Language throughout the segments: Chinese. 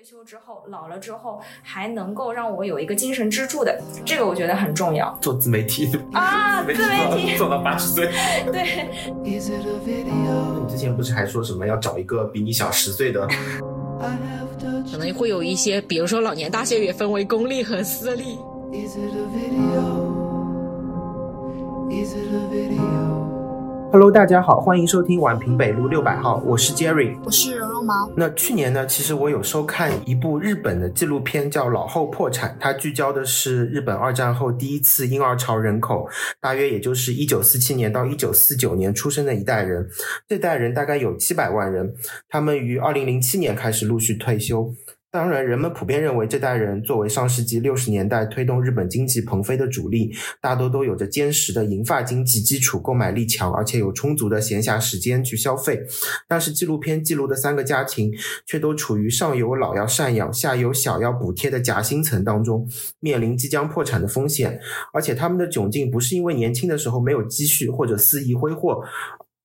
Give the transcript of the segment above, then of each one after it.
退休之后，老了之后还能够让我有一个精神支柱的，这个我觉得很重要。做自媒体啊，自媒体 做到八十岁。对。你之前不是还说什么要找一个比你小十岁的？可能会有一些，比如说老年大学也分为公立和私立。Hello，大家好，欢迎收听宛平北路六百号，我是 Jerry，我是绒绒毛。那去年呢，其实我有收看一部日本的纪录片，叫《老后破产》，它聚焦的是日本二战后第一次婴儿潮人口，大约也就是一九四七年到一九四九年出生的一代人，这代人大概有七百万人，他们于二零零七年开始陆续退休。当然，人们普遍认为这代人作为上世纪六十年代推动日本经济腾飞的主力，大多都有着坚实的银发经济基础，购买力强，而且有充足的闲暇时间去消费。但是，纪录片记录的三个家庭却都处于上有老要赡养，下有小要补贴的夹心层当中，面临即将破产的风险。而且，他们的窘境不是因为年轻的时候没有积蓄或者肆意挥霍。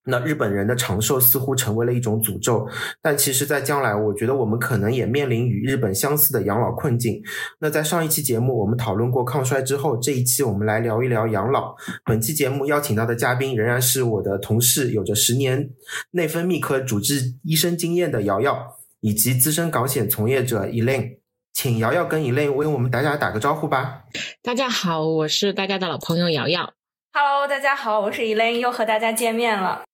那日本人的长寿似乎成为了一种诅咒，但其实，在将来，我觉得我们可能也面临与日本相似的养老困境。那在上一期节目，我们讨论过抗衰之后，这一期我们来聊一聊养老。本期节目邀请到的嘉宾仍然是我的同事，有着十年内分泌科主治医生经验的瑶瑶，以及资深港险从业者 Elaine。请瑶瑶跟 Elaine 为我们大家打个招呼吧。大家好，我是大家的老朋友瑶瑶。Hello，大家好，我是 Elaine，又和大家见面了。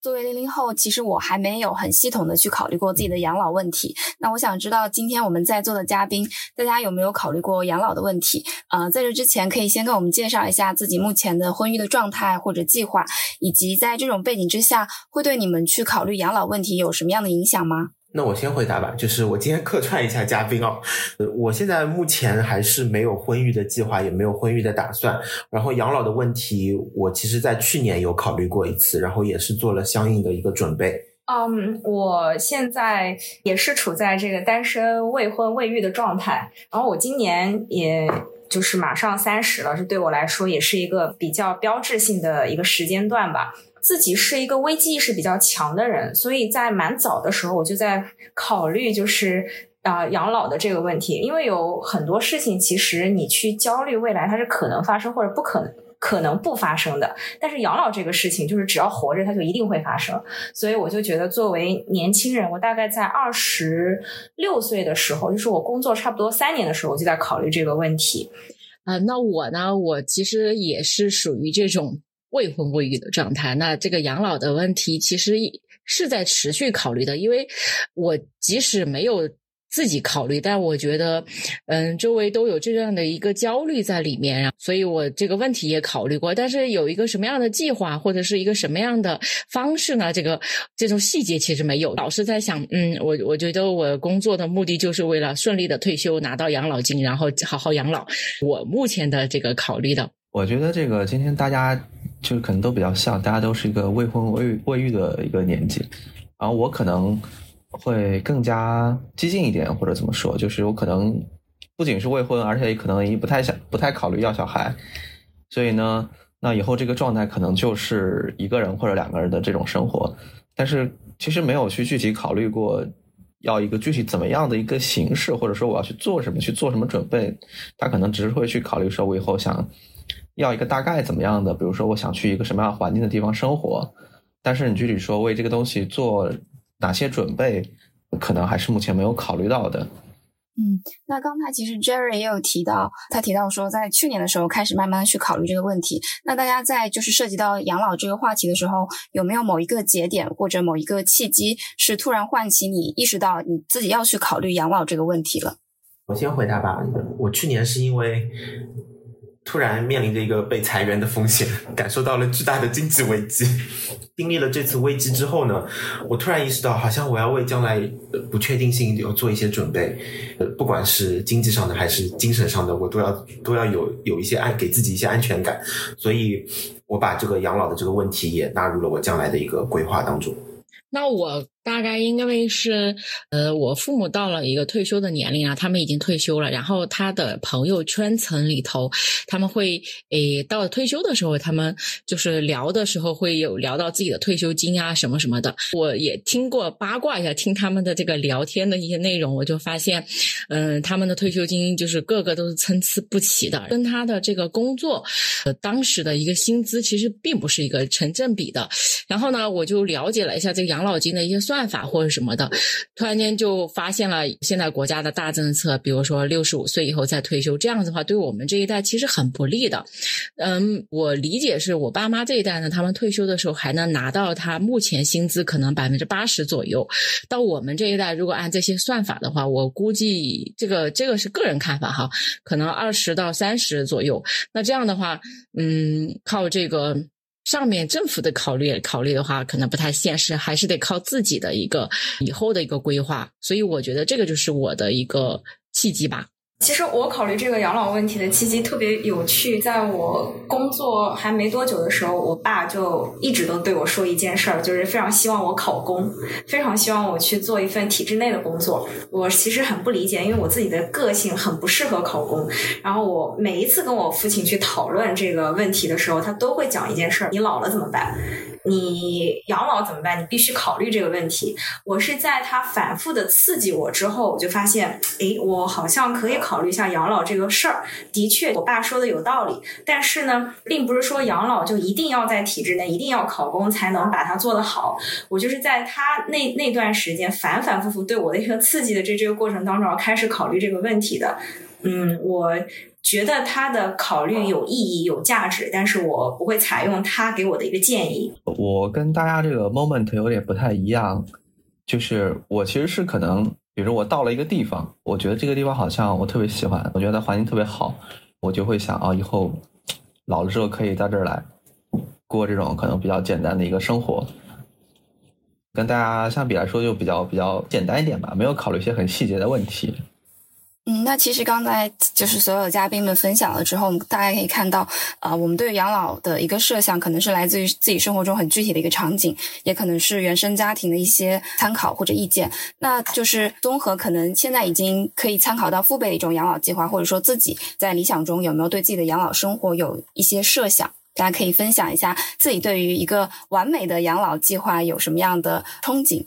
作为零零后，其实我还没有很系统的去考虑过自己的养老问题。那我想知道，今天我们在座的嘉宾，大家有没有考虑过养老的问题？呃，在这之前，可以先跟我们介绍一下自己目前的婚育的状态或者计划，以及在这种背景之下，会对你们去考虑养老问题有什么样的影响吗？那我先回答吧，就是我今天客串一下嘉宾哦。呃，我现在目前还是没有婚育的计划，也没有婚育的打算。然后养老的问题，我其实在去年有考虑过一次，然后也是做了相应的一个准备。嗯，我现在也是处在这个单身、未婚、未育的状态。然后我今年也就是马上三十了，这对我来说也是一个比较标志性的一个时间段吧。自己是一个危机意识比较强的人，所以在蛮早的时候我就在考虑，就是啊养老的这个问题。因为有很多事情，其实你去焦虑未来它是可能发生或者不可能可能不发生的。但是养老这个事情，就是只要活着，它就一定会发生。所以我就觉得，作为年轻人，我大概在二十六岁的时候，就是我工作差不多三年的时候，我就在考虑这个问题。啊，那我呢，我其实也是属于这种。未婚未育的状态，那这个养老的问题其实是在持续考虑的，因为我即使没有自己考虑，但我觉得，嗯，周围都有这样的一个焦虑在里面，所以我这个问题也考虑过，但是有一个什么样的计划或者是一个什么样的方式呢？这个这种细节其实没有，老是在想，嗯，我我觉得我工作的目的就是为了顺利的退休，拿到养老金，然后好好养老。我目前的这个考虑的。我觉得这个今天大家就是可能都比较像，大家都是一个未婚未未育的一个年纪，然后我可能会更加激进一点，或者怎么说，就是我可能不仅是未婚，而且可能也不太想、不太考虑要小孩，所以呢，那以后这个状态可能就是一个人或者两个人的这种生活，但是其实没有去具体考虑过要一个具体怎么样的一个形式，或者说我要去做什么、去做什么准备，他可能只是会去考虑说，我以后想。要一个大概怎么样的？比如说，我想去一个什么样环境的地方生活，但是你具体说为这个东西做哪些准备，可能还是目前没有考虑到的。嗯，那刚才其实 Jerry 也有提到，他提到说，在去年的时候开始慢慢去考虑这个问题。那大家在就是涉及到养老这个话题的时候，有没有某一个节点或者某一个契机，是突然唤起你意识到你自己要去考虑养老这个问题了？我先回答吧。我去年是因为。突然面临着一个被裁员的风险，感受到了巨大的经济危机。经历了这次危机之后呢，我突然意识到，好像我要为将来不确定性要做一些准备。呃，不管是经济上的还是精神上的，我都要都要有有一些安给自己一些安全感。所以，我把这个养老的这个问题也纳入了我将来的一个规划当中。那我。大概应该是，呃，我父母到了一个退休的年龄啊，他们已经退休了。然后他的朋友圈层里头，他们会诶，到了退休的时候，他们就是聊的时候会有聊到自己的退休金啊什么什么的。我也听过八卦一下，听他们的这个聊天的一些内容，我就发现，嗯，他们的退休金就是个个都是参差不齐的，跟他的这个工作，呃，当时的一个薪资其实并不是一个成正比的。然后呢，我就了解了一下这个养老金的一些算。办法或者什么的，突然间就发现了现在国家的大政策，比如说六十五岁以后再退休，这样子的话对我们这一代其实很不利的。嗯，我理解是我爸妈这一代呢，他们退休的时候还能拿到他目前薪资可能百分之八十左右。到我们这一代，如果按这些算法的话，我估计这个这个是个人看法哈，可能二十到三十左右。那这样的话，嗯，靠这个。上面政府的考虑考虑的话，可能不太现实，还是得靠自己的一个以后的一个规划。所以我觉得这个就是我的一个契机吧。其实我考虑这个养老问题的契机特别有趣，在我工作还没多久的时候，我爸就一直都对我说一件事儿，就是非常希望我考公，非常希望我去做一份体制内的工作。我其实很不理解，因为我自己的个性很不适合考公。然后我每一次跟我父亲去讨论这个问题的时候，他都会讲一件事儿：你老了怎么办？你养老怎么办？你必须考虑这个问题。我是在他反复的刺激我之后，我就发现，哎，我好像可以考虑一下养老这个事儿。的确，我爸说的有道理。但是呢，并不是说养老就一定要在体制内，一定要考公才能把它做得好。我就是在他那那段时间反反复复对我的一个刺激的这这个过程当中，开始考虑这个问题的。嗯，我。觉得他的考虑有意义、有价值，但是我不会采用他给我的一个建议。我跟大家这个 moment 有点不太一样，就是我其实是可能，比如说我到了一个地方，我觉得这个地方好像我特别喜欢，我觉得环境特别好，我就会想啊，以后老了之后可以在这儿来过这种可能比较简单的一个生活。跟大家相比来说，就比较比较简单一点吧，没有考虑一些很细节的问题。嗯，那其实刚才就是所有嘉宾们分享了之后，大家可以看到，呃，我们对养老的一个设想，可能是来自于自己生活中很具体的一个场景，也可能是原生家庭的一些参考或者意见。那就是综合可能现在已经可以参考到父辈的一种养老计划，或者说自己在理想中有没有对自己的养老生活有一些设想，大家可以分享一下自己对于一个完美的养老计划有什么样的憧憬。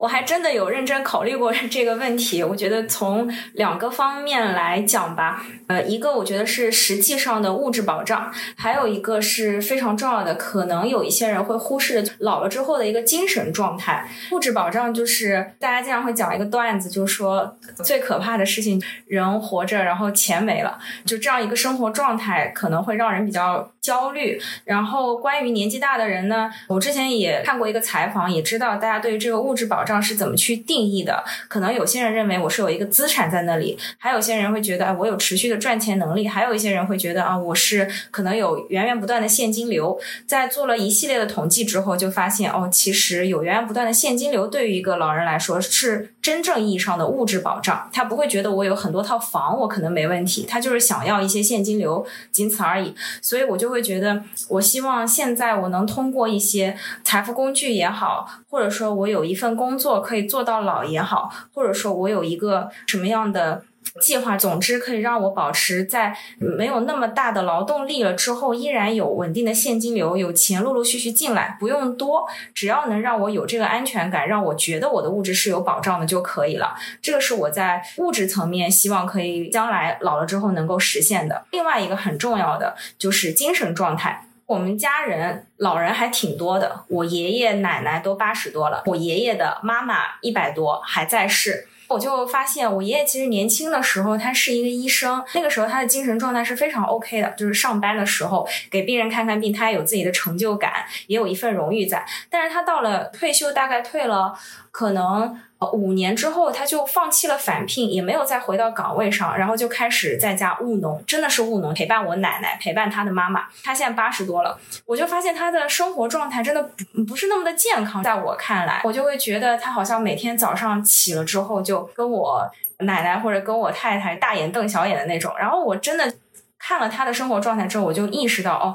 我还真的有认真考虑过 这个问题，我觉得从两个方面来讲吧，呃，一个我觉得是实际上的物质保障，还有一个是非常重要的，可能有一些人会忽视，老了之后的一个精神状态。物质保障就是大家经常会讲一个段子，就是说最可怕的事情，人活着然后钱没了，就这样一个生活状态可能会让人比较焦虑。然后关于年纪大的人呢，我之前也看过一个采访，也知道大家对于这个物质保障。是怎么去定义的？可能有些人认为我是有一个资产在那里，还有些人会觉得啊，我有持续的赚钱能力，还有一些人会觉得啊，我是可能有源源不断的现金流。在做了一系列的统计之后，就发现哦，其实有源源不断的现金流对于一个老人来说是真正意义上的物质保障。他不会觉得我有很多套房，我可能没问题，他就是想要一些现金流，仅此而已。所以我就会觉得，我希望现在我能通过一些财富工具也好，或者说我有一份工作可以做到老也好，或者说我有一个什么样的计划，总之可以让我保持在没有那么大的劳动力了之后，依然有稳定的现金流，有钱陆陆续续进来，不用多，只要能让我有这个安全感，让我觉得我的物质是有保障的就可以了。这个是我在物质层面希望可以将来老了之后能够实现的。另外一个很重要的就是精神状态。我们家人老人还挺多的，我爷爷奶奶都八十多了，我爷爷的妈妈一百多还在世。我就发现，我爷爷其实年轻的时候他是一个医生，那个时候他的精神状态是非常 OK 的，就是上班的时候给病人看看病，他也有自己的成就感，也有一份荣誉在。但是他到了退休，大概退了可能。五年之后，他就放弃了返聘，也没有再回到岗位上，然后就开始在家务农，真的是务农，陪伴我奶奶，陪伴他的妈妈。他现在八十多了，我就发现他的生活状态真的不不是那么的健康。在我看来，我就会觉得他好像每天早上起了之后，就跟我奶奶或者跟我太太大眼瞪小眼的那种。然后我真的看了他的生活状态之后，我就意识到，哦，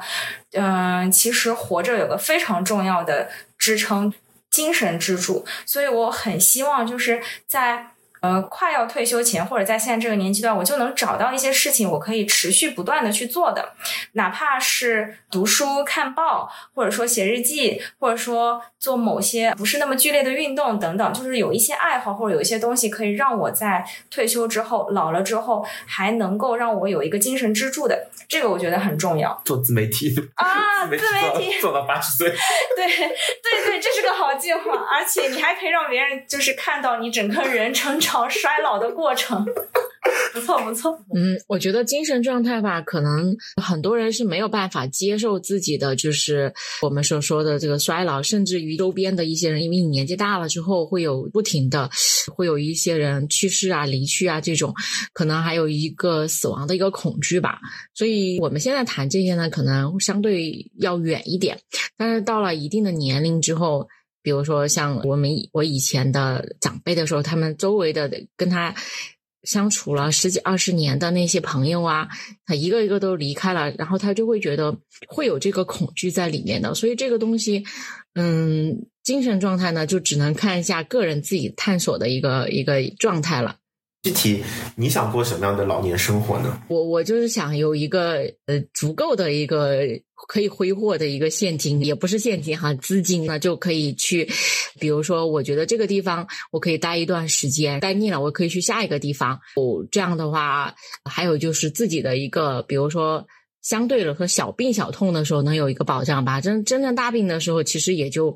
嗯，其实活着有个非常重要的支撑。精神支柱，所以我很希望就是在。呃，快要退休前，或者在现在这个年纪段，我就能找到一些事情，我可以持续不断的去做的，哪怕是读书、看报，或者说写日记，或者说做某些不是那么剧烈的运动等等，就是有一些爱好或者有一些东西，可以让我在退休之后、老了之后，还能够让我有一个精神支柱的，这个我觉得很重要。做自媒体啊，自媒体做到八十岁，对对对，这是个好计划，而且你还可以让别人就是看到你整个人成长。衰老的过程，不错不错。嗯，我觉得精神状态吧，可能很多人是没有办法接受自己的，就是我们所说的这个衰老，甚至于周边的一些人，因为你年纪大了之后，会有不停的，会有一些人去世啊、离去啊这种，可能还有一个死亡的一个恐惧吧。所以我们现在谈这些呢，可能相对要远一点，但是到了一定的年龄之后。比如说，像我们我以前的长辈的时候，他们周围的跟他相处了十几二十年的那些朋友啊，他一个一个都离开了，然后他就会觉得会有这个恐惧在里面的。所以这个东西，嗯，精神状态呢，就只能看一下个人自己探索的一个一个状态了。具体你想过什么样的老年生活呢？我我就是想有一个呃足够的一个可以挥霍的一个现金，也不是现金哈，资金呢就可以去，比如说我觉得这个地方我可以待一段时间，待腻了我可以去下一个地方。哦，这样的话，还有就是自己的一个，比如说相对了和小病小痛的时候能有一个保障吧。真真正大病的时候，其实也就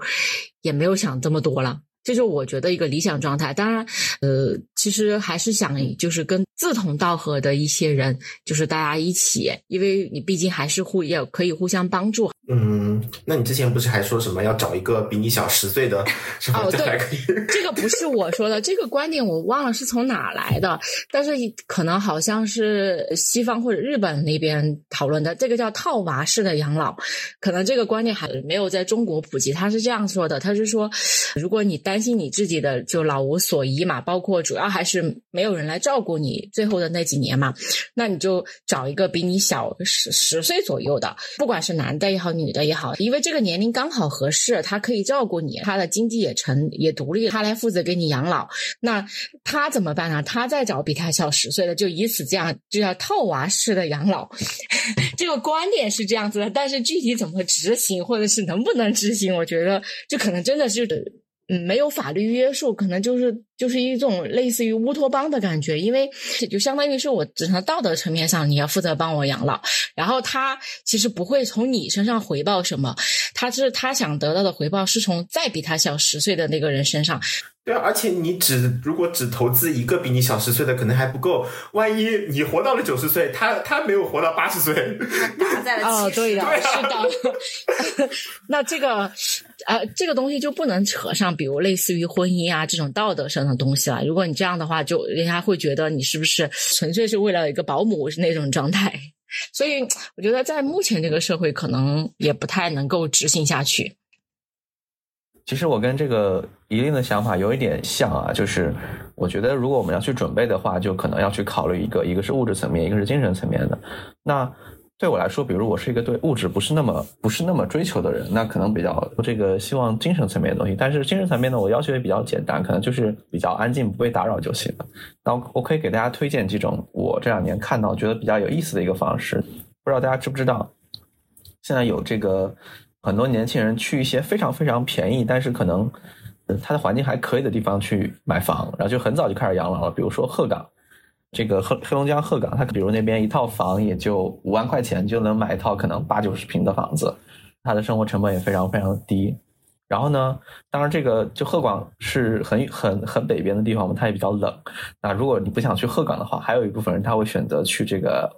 也没有想这么多了。这是我觉得一个理想状态。当然，呃，其实还是想就是跟志同道合的一些人，就是大家一起，因为你毕竟还是互也可以互相帮助。嗯，那你之前不是还说什么要找一个比你小十岁的？哦，对，这个不是我说的，这个观点我忘了是从哪来的，但是可能好像是西方或者日本那边讨论的，这个叫套娃式的养老，可能这个观念还没有在中国普及。他是这样说的，他是说，如果你担心你自己的就老无所依嘛，包括主要还是没有人来照顾你最后的那几年嘛，那你就找一个比你小十十岁左右的，不管是男的也好。女的也好，因为这个年龄刚好合适，他可以照顾你，他的经济也成也独立，他来负责给你养老。那他怎么办呢？他再找比他小十岁的，就以此这样就叫套娃式的养老。这个观点是这样子的，但是具体怎么执行，或者是能不能执行，我觉得就可能真的是。嗯，没有法律约束，可能就是就是一种类似于乌托邦的感觉，因为就相当于是我只能道德层面上你要负责帮我养老，然后他其实不会从你身上回报什么，他是他想得到的回报是从再比他小十岁的那个人身上。对啊，而且你只如果只投资一个比你小十岁的，可能还不够。万一你活到了九十岁，他他没有活到八十岁，打在了 哦，对的，是的。那这个呃，这个东西就不能扯上，比如类似于婚姻啊这种道德上东西了。如果你这样的话，就人家会觉得你是不是纯粹是为了一个保姆那种状态。所以我觉得在目前这个社会，可能也不太能够执行下去。其实我跟这个一定的想法有一点像啊，就是我觉得如果我们要去准备的话，就可能要去考虑一个，一个是物质层面，一个是精神层面的。那对我来说，比如我是一个对物质不是那么不是那么追求的人，那可能比较这个希望精神层面的东西。但是精神层面呢，我要求也比较简单，可能就是比较安静，不被打扰就行了。那我可以给大家推荐几种我这两年看到觉得比较有意思的一个方式，不知道大家知不知道，现在有这个。很多年轻人去一些非常非常便宜，但是可能他的环境还可以的地方去买房，然后就很早就开始养老了。比如说鹤岗，这个黑黑龙江鹤岗，它比如那边一套房也就五万块钱就能买一套可能八九十平的房子，它的生活成本也非常非常低。然后呢，当然这个就鹤岗是很很很北边的地方嘛，它也比较冷。那如果你不想去鹤岗的话，还有一部分人他会选择去这个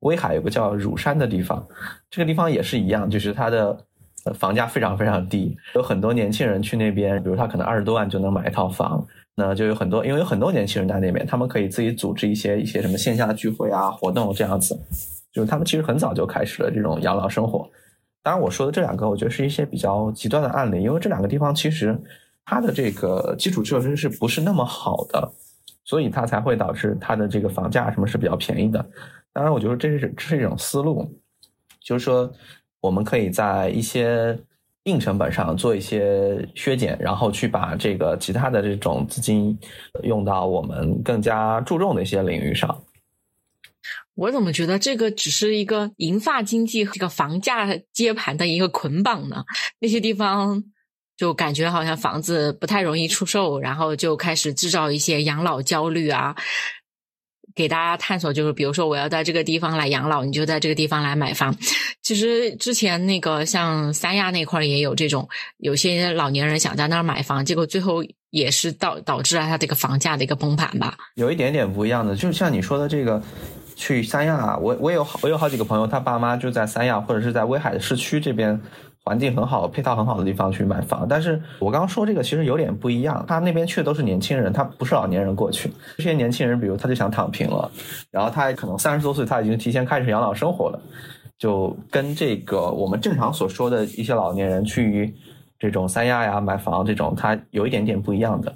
威海有个叫乳山的地方，这个地方也是一样，就是它的。房价非常非常低，有很多年轻人去那边，比如他可能二十多万就能买一套房，那就有很多，因为有很多年轻人在那边，他们可以自己组织一些一些什么线下聚会啊、活动这样子，就是他们其实很早就开始了这种养老生活。当然，我说的这两个，我觉得是一些比较极端的案例，因为这两个地方其实它的这个基础设施是不是那么好的，所以它才会导致它的这个房价什么是比较便宜的。当然，我觉得这是这是一种思路，就是说。我们可以在一些硬成本上做一些削减，然后去把这个其他的这种资金用到我们更加注重的一些领域上。我怎么觉得这个只是一个银发经济这个房价接盘的一个捆绑呢？那些地方就感觉好像房子不太容易出售，然后就开始制造一些养老焦虑啊。给大家探索，就是比如说我要在这个地方来养老，你就在这个地方来买房。其实之前那个像三亚那块儿也有这种，有些老年人想在那儿买房，结果最后也是导导致了他这个房价的一个崩盘吧。有一点点不一样的，就是像你说的这个，去三亚啊，我我有好我有好几个朋友，他爸妈就在三亚或者是在威海的市区这边。环境很好、配套很好的地方去买房，但是我刚刚说这个其实有点不一样。他那边去的都是年轻人，他不是老年人过去。这些年轻人，比如他就想躺平了，然后他也可能三十多岁，他已经提前开始养老生活了，就跟这个我们正常所说的一些老年人去这种三亚呀买房这种，他有一点点不一样的。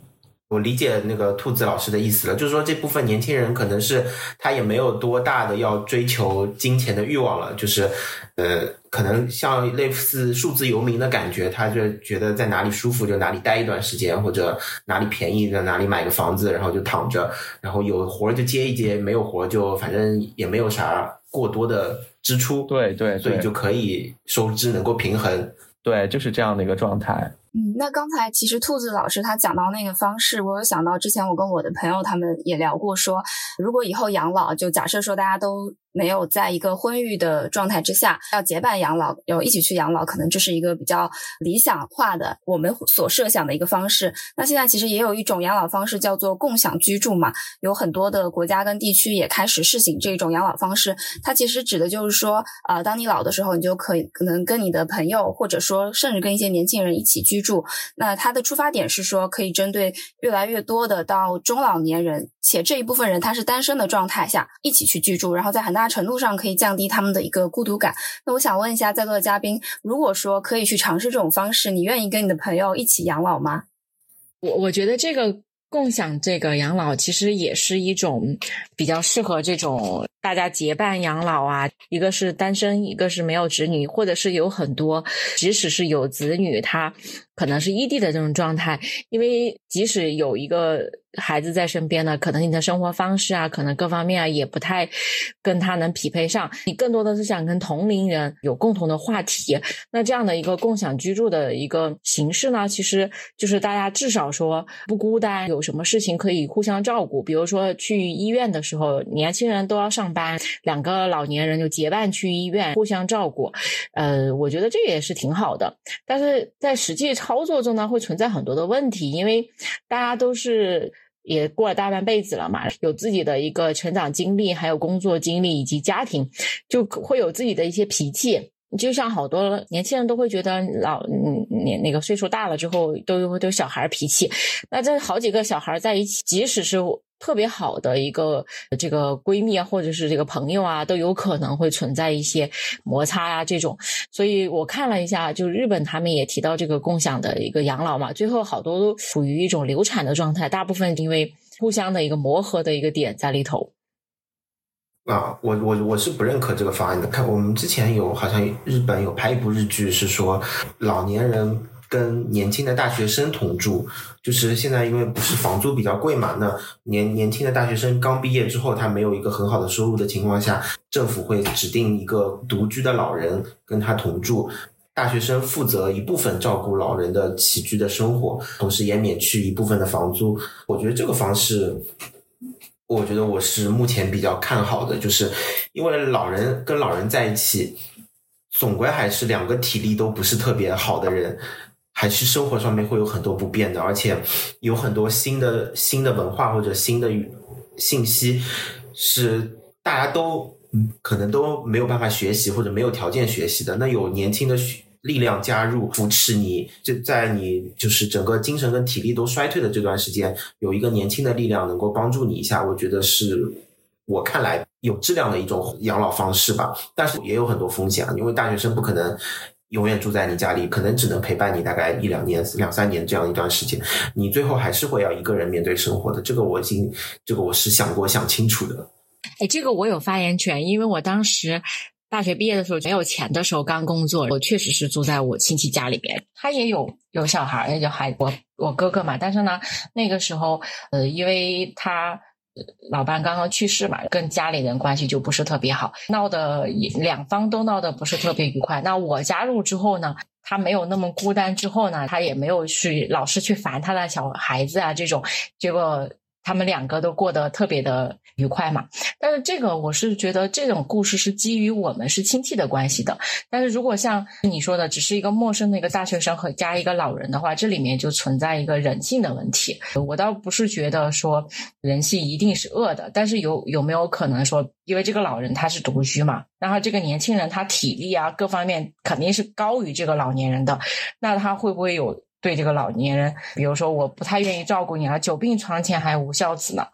我理解那个兔子老师的意思了，就是说这部分年轻人可能是他也没有多大的要追求金钱的欲望了，就是呃，可能像类似数字游民的感觉，他就觉得在哪里舒服就哪里待一段时间，或者哪里便宜在哪里买个房子，然后就躺着，然后有活就接一接，没有活就反正也没有啥过多的支出，对对，所以就可以收支能够平衡，对，就是这样的一个状态。嗯，那刚才其实兔子老师他讲到那个方式，我有想到之前我跟我的朋友他们也聊过，说如果以后养老，就假设说大家都。没有在一个婚育的状态之下，要结伴养老，有一起去养老，可能这是一个比较理想化的我们所设想的一个方式。那现在其实也有一种养老方式叫做共享居住嘛，有很多的国家跟地区也开始试行这种养老方式。它其实指的就是说，呃，当你老的时候，你就可以可能跟你的朋友，或者说甚至跟一些年轻人一起居住。那它的出发点是说，可以针对越来越多的到中老年人，且这一部分人他是单身的状态下一起去居住，然后在很大。程度上可以降低他们的一个孤独感。那我想问一下在座的嘉宾，如果说可以去尝试这种方式，你愿意跟你的朋友一起养老吗？我我觉得这个共享这个养老其实也是一种比较适合这种大家结伴养老啊。一个是单身，一个是没有子女，或者是有很多即使是有子女，他可能是异地的这种状态。因为即使有一个。孩子在身边呢，可能你的生活方式啊，可能各方面啊也不太跟他能匹配上。你更多的是想跟同龄人有共同的话题。那这样的一个共享居住的一个形式呢，其实就是大家至少说不孤单，有什么事情可以互相照顾。比如说去医院的时候，年轻人都要上班，两个老年人就结伴去医院，互相照顾。呃，我觉得这也是挺好的。但是在实际操作中呢，会存在很多的问题，因为大家都是。也过了大半辈子了嘛，有自己的一个成长经历，还有工作经历以及家庭，就会有自己的一些脾气。就像好多年轻人都会觉得老嗯年那个岁数大了之后都有都小孩脾气。那这好几个小孩在一起，即使是。特别好的一个这个闺蜜啊，或者是这个朋友啊，都有可能会存在一些摩擦啊，这种。所以我看了一下，就日本他们也提到这个共享的一个养老嘛，最后好多都处于一种流产的状态，大部分因为互相的一个磨合的一个点在里头。啊，我我我是不认可这个方案的。看我们之前有好像日本有拍一部日剧，是说老年人。跟年轻的大学生同住，就是现在因为不是房租比较贵嘛，那年年轻的大学生刚毕业之后，他没有一个很好的收入的情况下，政府会指定一个独居的老人跟他同住，大学生负责一部分照顾老人的起居的生活，同时也免去一部分的房租。我觉得这个方式，我觉得我是目前比较看好的，就是因为老人跟老人在一起，总归还是两个体力都不是特别好的人。还是生活上面会有很多不便的，而且有很多新的新的文化或者新的信息是大家都可能都没有办法学习或者没有条件学习的。那有年轻的力量加入扶持你，就在你就是整个精神跟体力都衰退的这段时间，有一个年轻的力量能够帮助你一下，我觉得是我看来有质量的一种养老方式吧。但是也有很多风险啊，因为大学生不可能。永远住在你家里，可能只能陪伴你大概一两年、两三年这样一段时间，你最后还是会要一个人面对生活的。这个我已经，这个我是想过、想清楚的。哎，这个我有发言权，因为我当时大学毕业的时候没有钱的时候，刚工作，我确实是住在我亲戚家里边。他也有有小孩，也有孩我我哥哥嘛。但是呢，那个时候，呃，因为他老伴刚刚去世嘛，跟家里人关系就不是特别好，闹得两方都闹得不是特别愉快。那我加入之后呢，他没有那么孤单，之后呢，他也没有去老是去烦他的小孩子啊这种，结果。他们两个都过得特别的愉快嘛，但是这个我是觉得这种故事是基于我们是亲戚的关系的。但是如果像你说的，只是一个陌生的一个大学生和加一个老人的话，这里面就存在一个人性的问题。我倒不是觉得说人性一定是恶的，但是有有没有可能说，因为这个老人他是独居嘛，然后这个年轻人他体力啊各方面肯定是高于这个老年人的，那他会不会有？对这个老年人，比如说我不太愿意照顾你了，久病床前还无孝子呢，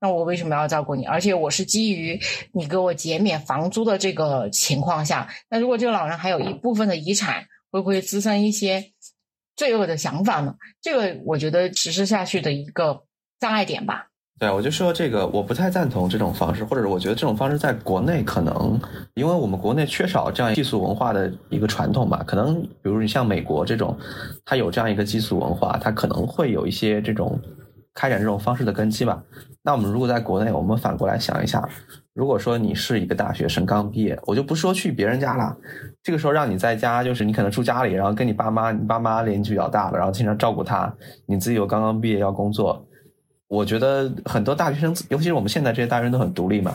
那我为什么要照顾你？而且我是基于你给我减免房租的这个情况下，那如果这个老人还有一部分的遗产，会不会滋生一些罪恶的想法呢？这个我觉得实施下去的一个障碍点吧。对，我就说这个，我不太赞同这种方式，或者我觉得这种方式在国内可能，因为我们国内缺少这样寄宿文化的一个传统吧。可能比如你像美国这种，它有这样一个寄宿文化，它可能会有一些这种开展这种方式的根基吧。那我们如果在国内，我们反过来想一下，如果说你是一个大学生刚毕业，我就不说去别人家了，这个时候让你在家，就是你可能住家里，然后跟你爸妈，你爸妈年纪比较大了，然后经常照顾他，你自己又刚刚毕业要工作。我觉得很多大学生，尤其是我们现在这些大学生都很独立嘛，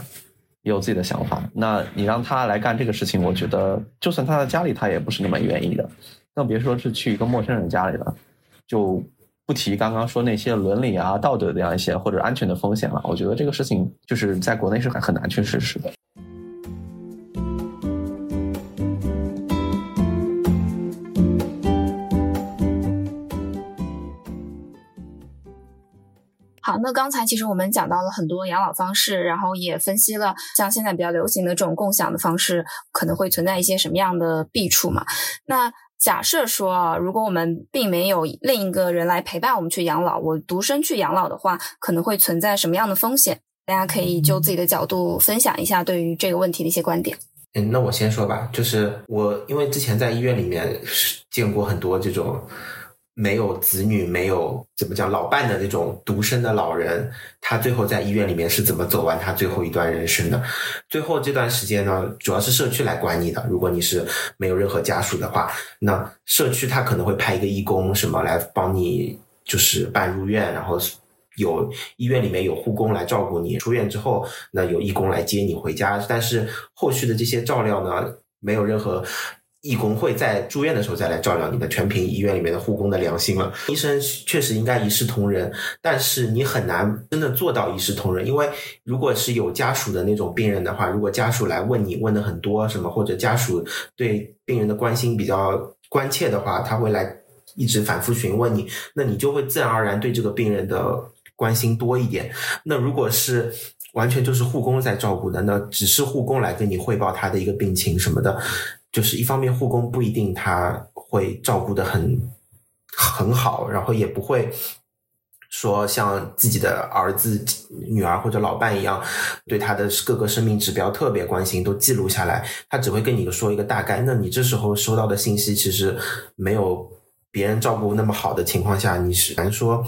也有自己的想法。那你让他来干这个事情，我觉得就算他在家里，他也不是那么愿意的，更别说是去一个陌生人家里了。就不提刚刚说那些伦理啊、道德的这样一些或者安全的风险了。我觉得这个事情就是在国内是很很难去实施的。好，那刚才其实我们讲到了很多养老方式，然后也分析了像现在比较流行的这种共享的方式可能会存在一些什么样的弊处嘛？那假设说啊，如果我们并没有另一个人来陪伴我们去养老，我独身去养老的话，可能会存在什么样的风险？大家可以就自己的角度分享一下对于这个问题的一些观点。嗯，那我先说吧，就是我因为之前在医院里面见过很多这种。没有子女、没有怎么讲老伴的那种独生的老人，他最后在医院里面是怎么走完他最后一段人生的？最后这段时间呢，主要是社区来管你的。如果你是没有任何家属的话，那社区他可能会派一个义工什么来帮你，就是办入院，然后有医院里面有护工来照顾你。出院之后，那有义工来接你回家。但是后续的这些照料呢，没有任何。义工会在住院的时候再来照料你的，全凭医院里面的护工的良心了。医生确实应该一视同仁，但是你很难真的做到一视同仁，因为如果是有家属的那种病人的话，如果家属来问你问的很多什么，或者家属对病人的关心比较关切的话，他会来一直反复询问你，那你就会自然而然对这个病人的关心多一点。那如果是完全就是护工在照顾的，那只是护工来跟你汇报他的一个病情什么的。就是一方面，护工不一定他会照顾的很很好，然后也不会说像自己的儿子、女儿或者老伴一样，对他的各个生命指标特别关心，都记录下来。他只会跟你说一个大概。那你这时候收到的信息，其实没有别人照顾那么好的情况下，你是难说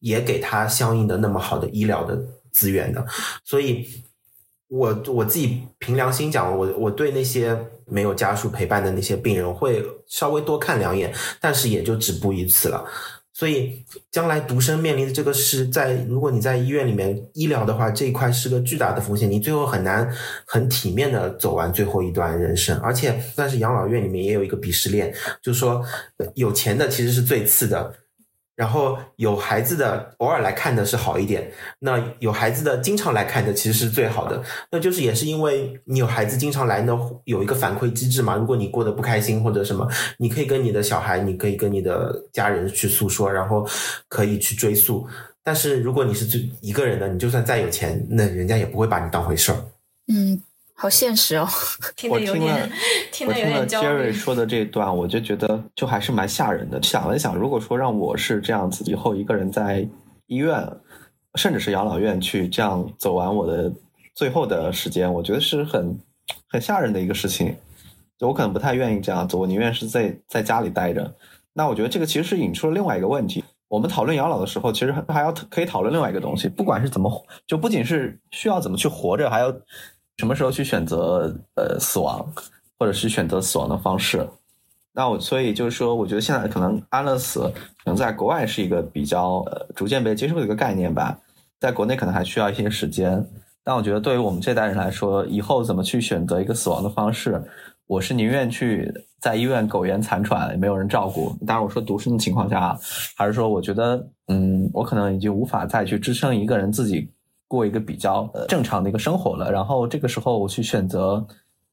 也给他相应的那么好的医疗的资源的。所以，我我自己凭良心讲，我我对那些。没有家属陪伴的那些病人会稍微多看两眼，但是也就止步于此了。所以，将来独生面临的这个是在，如果你在医院里面医疗的话，这一块是个巨大的风险，你最后很难很体面的走完最后一段人生。而且，但是养老院里面也有一个鄙视链，就是说，有钱的其实是最次的。然后有孩子的偶尔来看的是好一点，那有孩子的经常来看的其实是最好的。那就是也是因为你有孩子经常来呢，有一个反馈机制嘛。如果你过得不开心或者什么，你可以跟你的小孩，你可以跟你的家人去诉说，然后可以去追溯。但是如果你是最一个人的，你就算再有钱，那人家也不会把你当回事儿。嗯。好现实哦，听得有点，听得有点 Jerry 说的这段，我就觉得就还是蛮吓人的。想了想，如果说让我是这样子，以后一个人在医院，甚至是养老院去这样走完我的最后的时间，我觉得是很很吓人的一个事情。就我可能不太愿意这样做，我宁愿是在在家里待着。那我觉得这个其实是引出了另外一个问题。我们讨论养老的时候，其实还要可以讨论另外一个东西，不管是怎么，就不仅是需要怎么去活着，还要什么时候去选择呃死亡，或者是选择死亡的方式。那我所以就是说，我觉得现在可能安乐死可能在国外是一个比较呃逐渐被接受的一个概念吧，在国内可能还需要一些时间。但我觉得对于我们这代人来说，以后怎么去选择一个死亡的方式，我是宁愿去在医院苟延残喘，也没有人照顾。当然我说独生的情况下，还是说我觉得嗯，我可能已经无法再去支撑一个人自己过一个比较呃正常的一个生活了。然后这个时候我去选择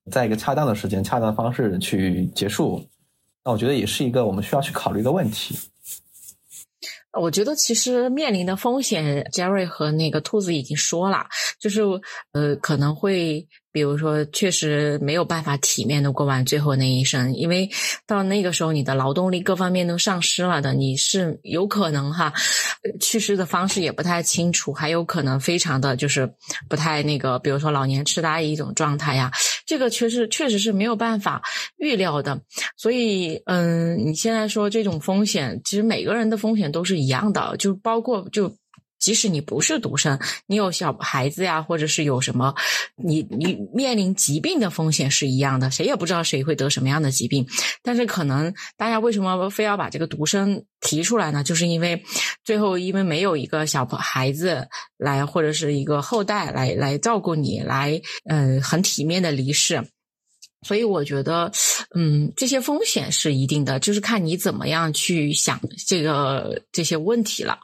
在一个恰当的时间、恰当的方式去结束。那我觉得也是一个我们需要去考虑的问题。我觉得其实面临的风险，Jerry 和那个兔子已经说了，就是呃可能会。比如说，确实没有办法体面的过完最后那一生，因为到那个时候你的劳动力各方面都丧失了的，你是有可能哈，去世的方式也不太清楚，还有可能非常的就是不太那个，比如说老年痴呆一种状态呀，这个确实确实是没有办法预料的。所以，嗯，你现在说这种风险，其实每个人的风险都是一样的，就包括就。即使你不是独生，你有小孩子呀，或者是有什么，你你面临疾病的风险是一样的，谁也不知道谁会得什么样的疾病。但是可能大家为什么非要把这个独生提出来呢？就是因为最后因为没有一个小孩子来或者是一个后代来来照顾你，来嗯很体面的离世，所以我觉得嗯这些风险是一定的，就是看你怎么样去想这个这些问题了。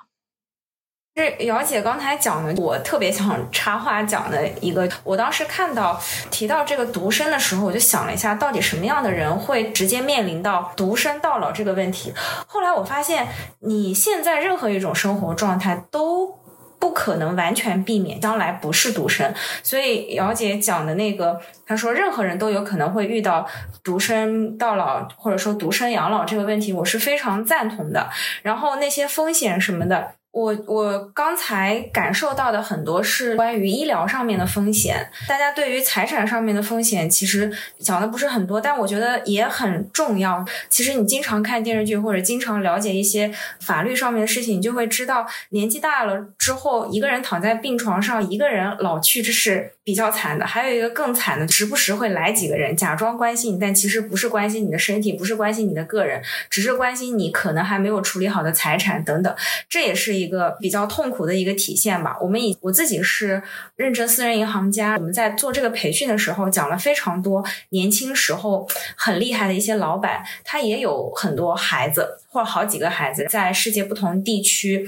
是姚姐刚才讲的，我特别想插话讲的一个。我当时看到提到这个独生的时候，我就想了一下，到底什么样的人会直接面临到独生到老这个问题。后来我发现，你现在任何一种生活状态都不可能完全避免将来不是独生。所以姚姐讲的那个，她说任何人都有可能会遇到独生到老，或者说独生养老这个问题，我是非常赞同的。然后那些风险什么的。我我刚才感受到的很多是关于医疗上面的风险，大家对于财产上面的风险其实讲的不是很多，但我觉得也很重要。其实你经常看电视剧或者经常了解一些法律上面的事情，你就会知道，年纪大了之后，一个人躺在病床上，一个人老去，这是比较惨的。还有一个更惨的，时不时会来几个人假装关心你，但其实不是关心你的身体，不是关心你的个人，只是关心你可能还没有处理好的财产等等。这也是一。个比较痛苦的一个体现吧。我们以我自己是认证私人银行家，我们在做这个培训的时候讲了非常多年轻时候很厉害的一些老板，他也有很多孩子或者好几个孩子在世界不同地区，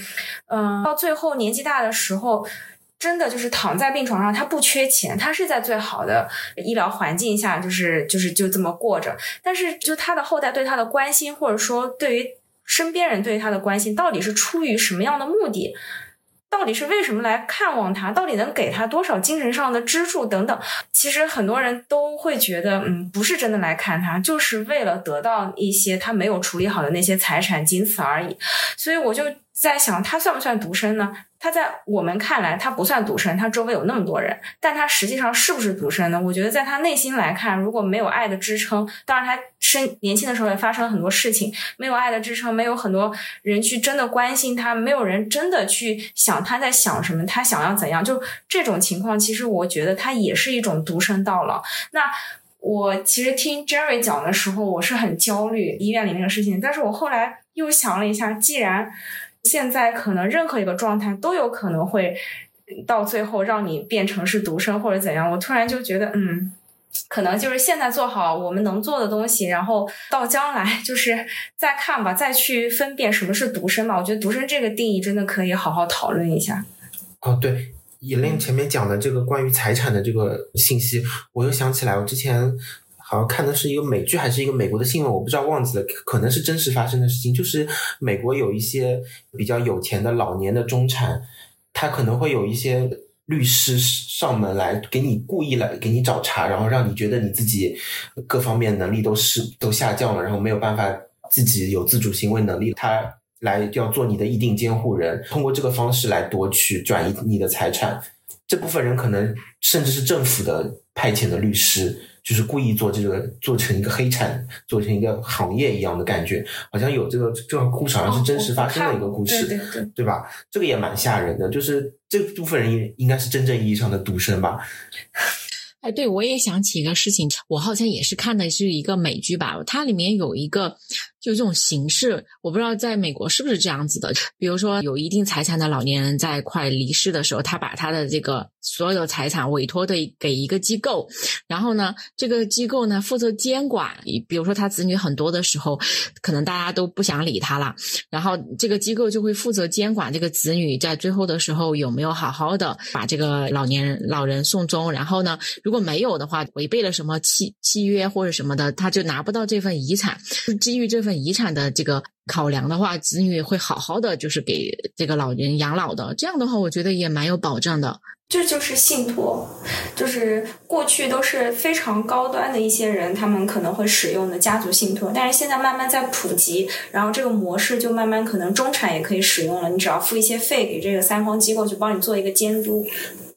嗯，到最后年纪大的时候，真的就是躺在病床上，他不缺钱，他是在最好的医疗环境下，就是就是就这么过着。但是就他的后代对他的关心，或者说对于。身边人对他的关心到底是出于什么样的目的？到底是为什么来看望他？到底能给他多少精神上的支柱等等？其实很多人都会觉得，嗯，不是真的来看他，就是为了得到一些他没有处理好的那些财产，仅此而已。所以我就在想，他算不算独生呢？他在我们看来，他不算独生，他周围有那么多人，但他实际上是不是独生呢？我觉得在他内心来看，如果没有爱的支撑，当然他生年轻的时候也发生了很多事情，没有爱的支撑，没有很多人去真的关心他，没有人真的去想他在想什么，他想要怎样，就这种情况，其实我觉得他也是一种独生到老。那我其实听 Jerry 讲的时候，我是很焦虑医院里那个事情，但是我后来又想了一下，既然现在可能任何一个状态都有可能会到最后让你变成是独生或者怎样，我突然就觉得，嗯，可能就是现在做好我们能做的东西，然后到将来就是再看吧，再去分辨什么是独生吧。我觉得独生这个定义真的可以好好讨论一下。哦，对，以令前面讲的这个关于财产的这个信息，我又想起来，我之前。好像看的是一个美剧还是一个美国的新闻，我不知道忘记了，可能是真实发生的事情。就是美国有一些比较有钱的老年的中产，他可能会有一些律师上门来给你故意来给你找茬，然后让你觉得你自己各方面能力都是都下降了，然后没有办法自己有自主行为能力，他来要做你的意定监护人，通过这个方式来夺取转移你的财产。这部分人可能甚至是政府的派遣的律师，就是故意做这个做成一个黑产，做成一个行业一样的感觉，好像有这个这个故事好像是真实发生的一个故事，对对对，对吧？这个也蛮吓人的，就是这部分人应应该是真正意义上的独生吧。哎，对，我也想起一个事情，我好像也是看的是一个美剧吧，它里面有一个就这种形式，我不知道在美国是不是这样子的。比如说，有一定财产的老年人在快离世的时候，他把他的这个所有的财产委托的给一个机构，然后呢，这个机构呢负责监管。比如说他子女很多的时候，可能大家都不想理他了，然后这个机构就会负责监管这个子女在最后的时候有没有好好的把这个老年人老人送终，然后呢。如果没有的话，违背了什么契契约或者什么的，他就拿不到这份遗产。基于这份遗产的这个考量的话，子女会好好的就是给这个老人养老的。这样的话，我觉得也蛮有保障的。这就是信托，就是过去都是非常高端的一些人，他们可能会使用的家族信托，但是现在慢慢在普及，然后这个模式就慢慢可能中产也可以使用了。你只要付一些费给这个三方机构，去帮你做一个监督。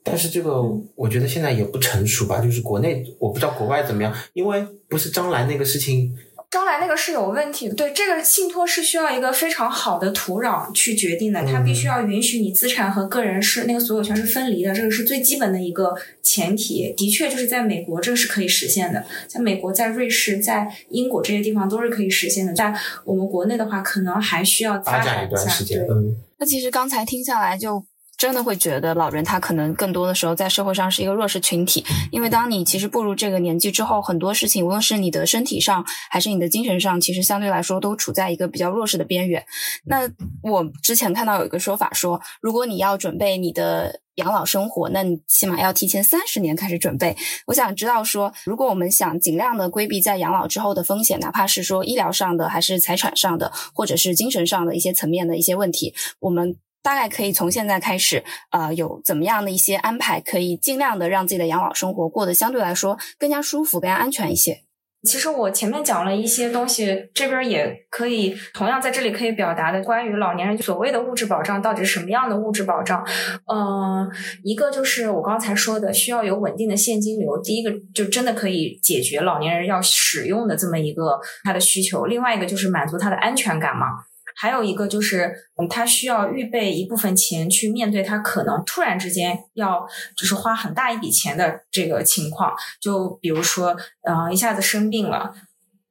但是这个我觉得现在也不成熟吧，就是国内我不知道国外怎么样，因为不是张兰那个事情，张兰那个是有问题的。对，这个信托是需要一个非常好的土壤去决定的，它必须要允许你资产和个人是那个所有权是分离的，这个是最基本的一个前提。的确，就是在美国这个是可以实现的，在美国、在瑞士、在英国这些地方都是可以实现的。在我们国内的话，可能还需要发展一段时间。嗯，那其实刚才听下来就。真的会觉得老人他可能更多的时候在社会上是一个弱势群体，因为当你其实步入这个年纪之后，很多事情无论是你的身体上还是你的精神上，其实相对来说都处在一个比较弱势的边缘。那我之前看到有一个说法说，如果你要准备你的养老生活，那你起码要提前三十年开始准备。我想知道说，如果我们想尽量的规避在养老之后的风险，哪怕是说医疗上的，还是财产上的，或者是精神上的一些层面的一些问题，我们。大概可以从现在开始，呃，有怎么样的一些安排，可以尽量的让自己的养老生活过得相对来说更加舒服、更加安全一些。其实我前面讲了一些东西，这边也可以同样在这里可以表达的关于老年人所谓的物质保障到底是什么样的物质保障？嗯，一个就是我刚才说的，需要有稳定的现金流。第一个就真的可以解决老年人要使用的这么一个他的需求。另外一个就是满足他的安全感嘛。还有一个就是，嗯，他需要预备一部分钱去面对他可能突然之间要就是花很大一笔钱的这个情况。就比如说，嗯，一下子生病了，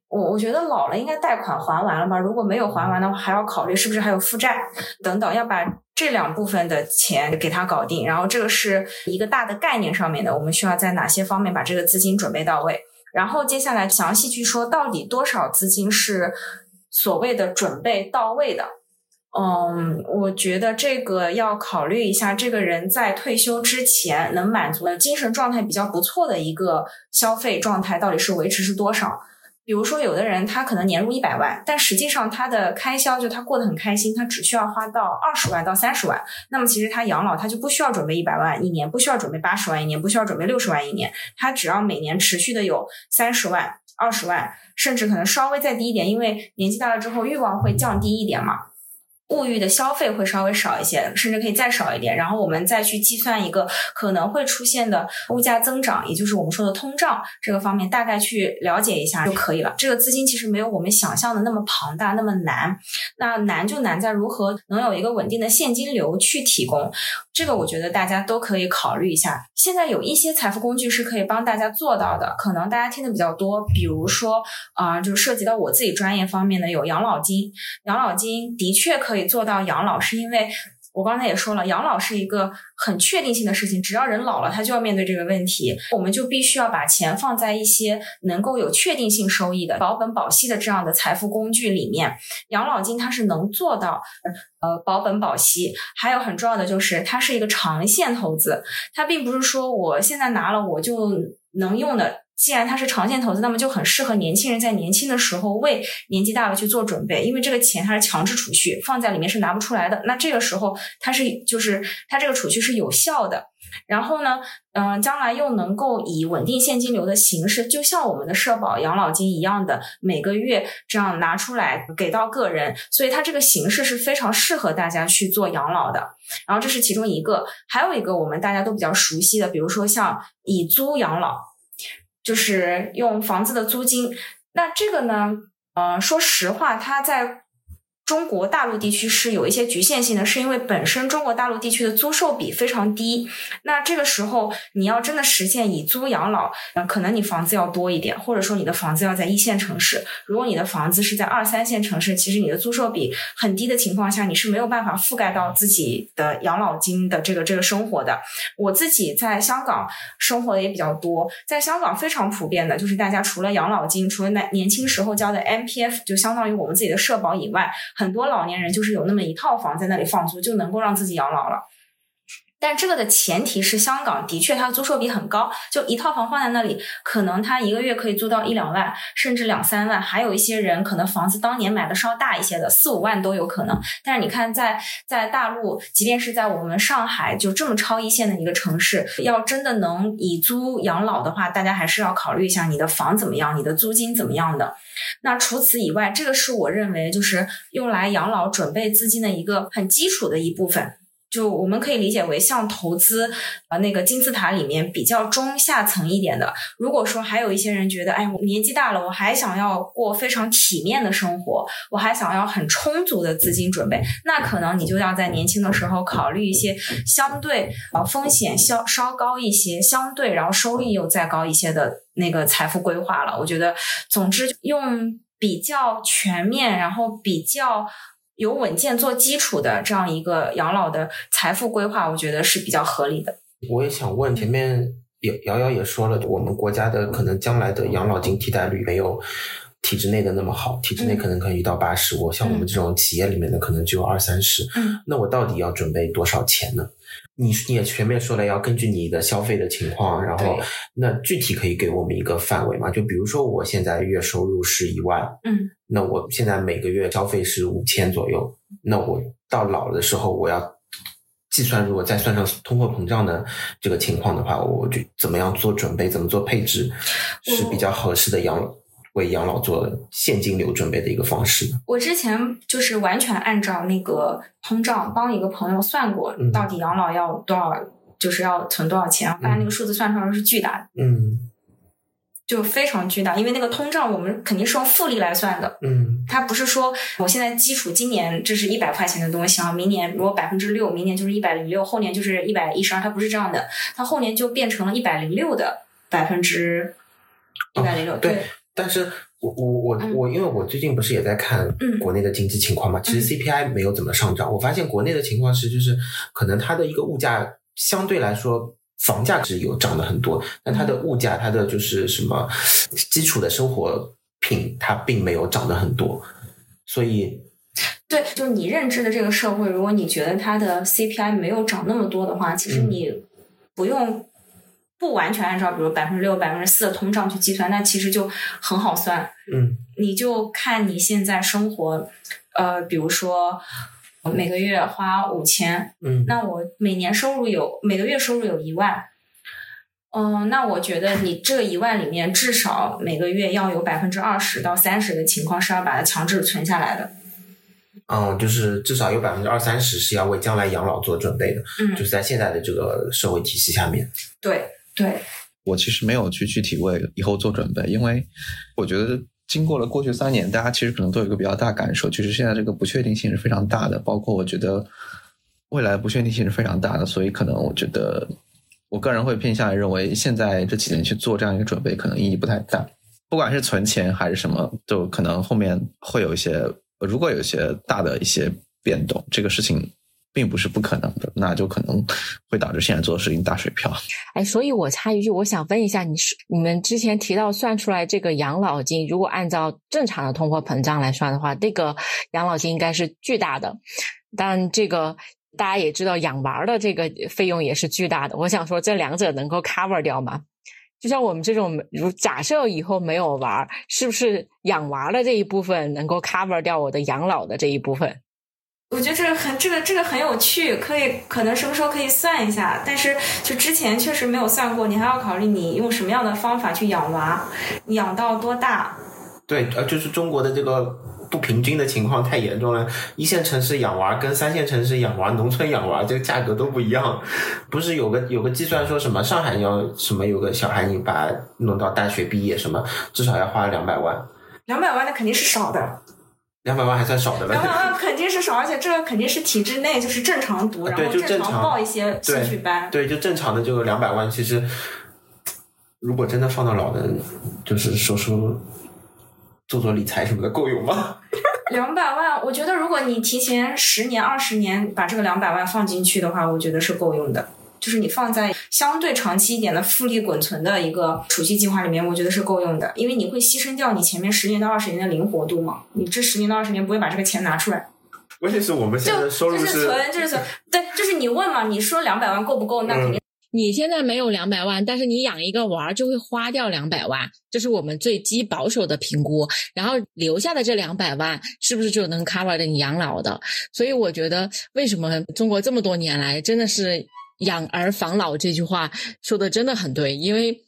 我我觉得老了应该贷款还完了吧？如果没有还完的话，还要考虑是不是还有负债等等，要把这两部分的钱给他搞定。然后这个是一个大的概念上面的，我们需要在哪些方面把这个资金准备到位？然后接下来详细去说到底多少资金是。所谓的准备到位的，嗯，我觉得这个要考虑一下，这个人在退休之前能满足的精神状态比较不错的一个消费状态到底是维持是多少？比如说，有的人他可能年入一百万，但实际上他的开销就他过得很开心，他只需要花到二十万到三十万，那么其实他养老他就不需要准备一百万一年，不需要准备八十万一年，不需要准备六十万一年，他只要每年持续的有三十万。二十万，甚至可能稍微再低一点，因为年纪大了之后欲望会降低一点嘛。物欲的消费会稍微少一些，甚至可以再少一点。然后我们再去计算一个可能会出现的物价增长，也就是我们说的通胀这个方面，大概去了解一下就可以了。这个资金其实没有我们想象的那么庞大，那么难。那难就难在如何能有一个稳定的现金流去提供。这个我觉得大家都可以考虑一下。现在有一些财富工具是可以帮大家做到的，可能大家听的比较多，比如说啊，就涉及到我自己专业方面的有养老金。养老金的确可以。做到养老，是因为我刚才也说了，养老是一个很确定性的事情，只要人老了，他就要面对这个问题，我们就必须要把钱放在一些能够有确定性收益的、保本保息的这样的财富工具里面。养老金它是能做到呃保本保息，还有很重要的就是它是一个长线投资，它并不是说我现在拿了我就能用的。既然它是长线投资，那么就很适合年轻人在年轻的时候为年纪大了去做准备，因为这个钱它是强制储蓄，放在里面是拿不出来的。那这个时候它是就是它这个储蓄是有效的。然后呢，嗯，将来又能够以稳定现金流的形式，就像我们的社保、养老金一样的，每个月这样拿出来给到个人，所以它这个形式是非常适合大家去做养老的。然后这是其中一个，还有一个我们大家都比较熟悉的，比如说像以租养老，就是用房子的租金。那这个呢，呃，说实话，它在。中国大陆地区是有一些局限性的，是因为本身中国大陆地区的租售比非常低。那这个时候你要真的实现以租养老，可能你房子要多一点，或者说你的房子要在一线城市。如果你的房子是在二三线城市，其实你的租售比很低的情况下，你是没有办法覆盖到自己的养老金的这个这个生活的。我自己在香港生活的也比较多，在香港非常普遍的就是大家除了养老金，除了年年轻时候交的 M P F，就相当于我们自己的社保以外。很多老年人就是有那么一套房在那里放租，就能够让自己养老了。但这个的前提是，香港的确它的租售比很高，就一套房放在那里，可能他一个月可以租到一两万，甚至两三万。还有一些人可能房子当年买的稍大一些的，四五万都有可能。但是你看，在在大陆，即便是在我们上海就这么超一线的一个城市，要真的能以租养老的话，大家还是要考虑一下你的房怎么样，你的租金怎么样的。那除此以外，这个是我认为就是用来养老准备资金的一个很基础的一部分。就我们可以理解为像投资呃那个金字塔里面比较中下层一点的。如果说还有一些人觉得，哎，我年纪大了，我还想要过非常体面的生活，我还想要很充足的资金准备，那可能你就要在年轻的时候考虑一些相对呃风险稍稍高一些，相对然后收益又再高一些的那个财富规划了。我觉得，总之用比较全面，然后比较。有稳健做基础的这样一个养老的财富规划，我觉得是比较合理的。我也想问，前面瑶瑶瑶也说了，我们国家的可能将来的养老金替代率没有体制内的那么好，体制内可能可以到八十，我像我们这种企业里面的可能只有二三十。嗯，那我到底要准备多少钱呢？你你也全面说了，要根据你的消费的情况，然后那具体可以给我们一个范围吗？就比如说我现在月收入是一万，嗯，那我现在每个月消费是五千左右，那我到老的时候我要计算，如果再算上通货膨胀的这个情况的话，我就怎么样做准备，怎么做配置是比较合适的养老。为养老做现金流准备的一个方式。我之前就是完全按照那个通胀帮一个朋友算过，到底养老要多少，就是要存多少钱，发现那个数字算出来是巨大的，嗯，就非常巨大。因为那个通胀我们肯定是用复利来算的，嗯，它不是说我现在基础今年这是一百块钱的东西啊，明年如果百分之六，明年就是一百零六，后年就是一百一十二，它不是这样的，它后年就变成了一百零六的百分之一百零六，对。但是我我我我，因为我最近不是也在看国内的经济情况嘛，其实 CPI 没有怎么上涨。我发现国内的情况是，就是可能它的一个物价相对来说，房价是有涨的很多，但它的物价，它的就是什么基础的生活品，它并没有涨得很多。所以，对，就是你认知的这个社会，如果你觉得它的 CPI 没有涨那么多的话，其实你不用。不完全按照比如百分之六、百分之四的通胀去计算，那其实就很好算。嗯，你就看你现在生活，呃，比如说每个月花五千，嗯，那我每年收入有每个月收入有一万，嗯，那我觉得你这一万里面至少每个月要有百分之二十到三十的情况是要把它强制存下来的。嗯，就是至少有百分之二三十是要为将来养老做准备的。嗯，就是在现在的这个社会体系下面。对。对，我其实没有去具体为以后做准备，因为我觉得经过了过去三年，大家其实可能都有一个比较大感受，就是现在这个不确定性是非常大的，包括我觉得未来不确定性是非常大的，所以可能我觉得我个人会偏向于认为，现在这几年去做这样一个准备，可能意义不太大。不管是存钱还是什么，就可能后面会有一些，如果有一些大的一些变动，这个事情。并不是不可能的，那就可能会导致现在做的事情打水漂。哎，所以我插一句，我想问一下，你是你们之前提到算出来这个养老金，如果按照正常的通货膨胀来算的话，这个养老金应该是巨大的。但这个大家也知道，养娃的这个费用也是巨大的。我想说，这两者能够 cover 掉吗？就像我们这种，如假设以后没有娃，是不是养娃的这一部分能够 cover 掉我的养老的这一部分？我觉得这个很这个这个很有趣，可以可能什么时候可以算一下，但是就之前确实没有算过，你还要考虑你用什么样的方法去养娃，养到多大？对，呃，就是中国的这个不平均的情况太严重了。一线城市养娃跟三线城市养娃、农村养娃这个价格都不一样。不是有个有个计算说什么上海要什么有个小孩你把弄到大学毕业什么至少要花两百万，两百万那肯定是少的，两百万还算少的了。两百万肯定是少，而且这个肯定是体制内就是正常读，然后正常常报一些兴趣班。对，就正常的这个两百万，其实如果真的放到老人，就是说说做做理财什么的，够用吗？两百万，我觉得如果你提前十年、二十年把这个两百万放进去的话，我觉得是够用的。就是你放在相对长期一点的复利滚存的一个储蓄计划里面，我觉得是够用的，因为你会牺牲掉你前面十年到二十年的灵活度嘛。你这十年到二十年不会把这个钱拿出来，关键是我们现在就的收入就是存，就是存。对，就是你问嘛，你说两百万够不够？那肯定你现在没有两百万，但是你养一个娃儿就会花掉两百万，这是我们最基保守的评估。然后留下的这两百万是不是就能 cover 着你养老的？所以我觉得，为什么中国这么多年来真的是养儿防老这句话说的真的很对，因为。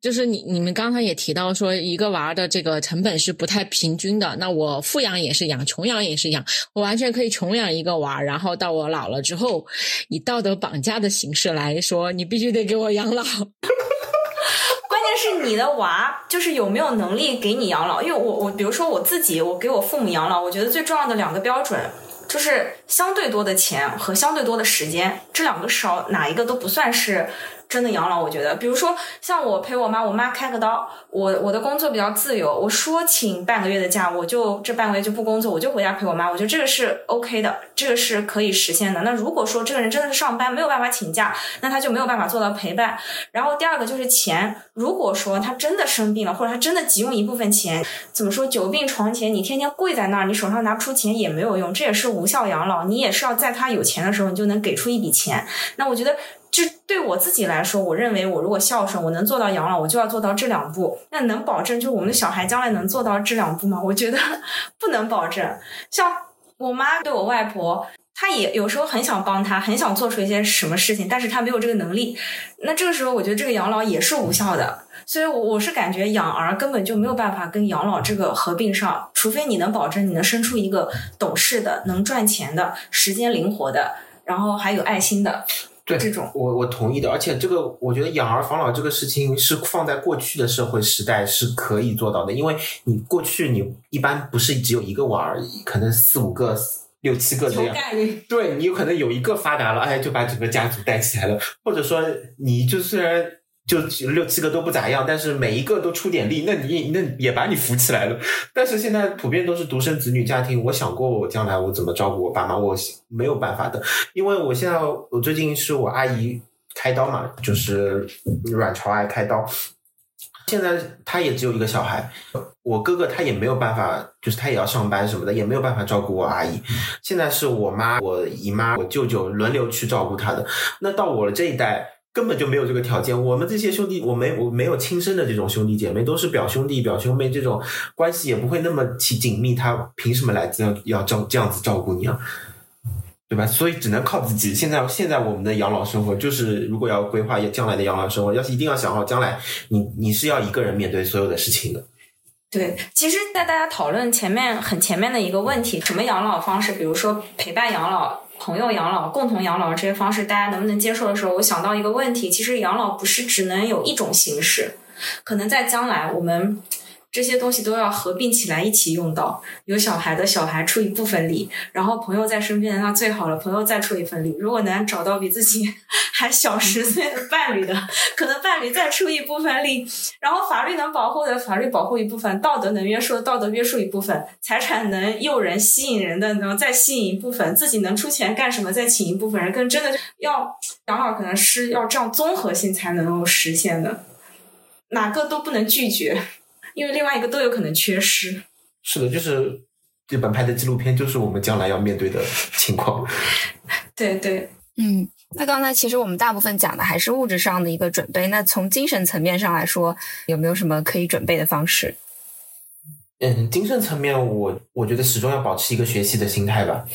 就是你你们刚才也提到说，一个娃的这个成本是不太平均的。那我富养也是养，穷养也是养，我完全可以穷养一个娃，然后到我老了之后，以道德绑架的形式来说，你必须得给我养老。关键是你的娃就是有没有能力给你养老，因为我我比如说我自己，我给我父母养老，我觉得最重要的两个标准就是相对多的钱和相对多的时间，这两个少哪一个都不算是。真的养老，我觉得，比如说像我陪我妈，我妈开个刀，我我的工作比较自由，我说请半个月的假，我就这半个月就不工作，我就回家陪我妈，我觉得这个是 OK 的，这个是可以实现的。那如果说这个人真的是上班没有办法请假，那他就没有办法做到陪伴。然后第二个就是钱，如果说他真的生病了，或者他真的急用一部分钱，怎么说久病床前，你天天跪在那儿，你手上拿不出钱也没有用，这也是无效养老。你也是要在他有钱的时候，你就能给出一笔钱。那我觉得。就对我自己来说，我认为我如果孝顺，我能做到养老，我就要做到这两步。那能保证就我们的小孩将来能做到这两步吗？我觉得 不能保证。像我妈对我外婆，她也有时候很想帮她，很想做出一些什么事情，但是她没有这个能力。那这个时候，我觉得这个养老也是无效的。所以，我我是感觉养儿根本就没有办法跟养老这个合并上，除非你能保证你能生出一个懂事的、能赚钱的、时间灵活的，然后还有爱心的。对这种，我我同意的，而且这个我觉得养儿防老这个事情是放在过去的社会时代是可以做到的，因为你过去你一般不是只有一个娃儿，可能四五个、六七个这样，对你有可能有一个发达了，哎，就把整个家族带起来了，或者说你就虽然。就六七个都不咋样，但是每一个都出点力，那你那也把你扶起来了。但是现在普遍都是独生子女家庭，我想过我将来我怎么照顾我爸妈，我没有办法的，因为我现在我最近是我阿姨开刀嘛，就是卵巢癌开刀，现在他也只有一个小孩，我哥哥他也没有办法，就是他也要上班什么的，也没有办法照顾我阿姨。现在是我妈、我姨妈、我舅舅轮流去照顾他的。那到我这一代。根本就没有这个条件。我们这些兄弟，我没我没有亲生的这种兄弟姐妹，都是表兄弟表兄妹，这种关系也不会那么紧紧密。他凭什么来这样要照这样子照顾你啊？对吧？所以只能靠自己。现在现在我们的养老生活就是，如果要规划将来的养老生活，要是一定要想好将来，你你是要一个人面对所有的事情的。对，其实，在大家讨论前面很前面的一个问题，什么养老方式，比如说陪伴养老。朋友养老、共同养老这些方式，大家能不能接受的时候，我想到一个问题：其实养老不是只能有一种形式，可能在将来我们。这些东西都要合并起来一起用到。有小孩的小孩出一部分力，然后朋友在身边的，那最好了，朋友再出一份力。如果能找到比自己 还小十岁的伴侣的，可能伴侣再出一部分力，然后法律能保护的法律保护一部分，道德能约束的道德约束一部分，财产能诱人吸引人的，然后再吸引一部分，自己能出钱干什么再请一部分人，更真的要养老，可能是要这样综合性才能够实现的，哪个都不能拒绝。因为另外一个都有可能缺失。是的，就是这本拍的纪录片，就是我们将来要面对的情况。对对，嗯，那刚才其实我们大部分讲的还是物质上的一个准备，那从精神层面上来说，有没有什么可以准备的方式？嗯，精神层面，我我觉得始终要保持一个学习的心态吧。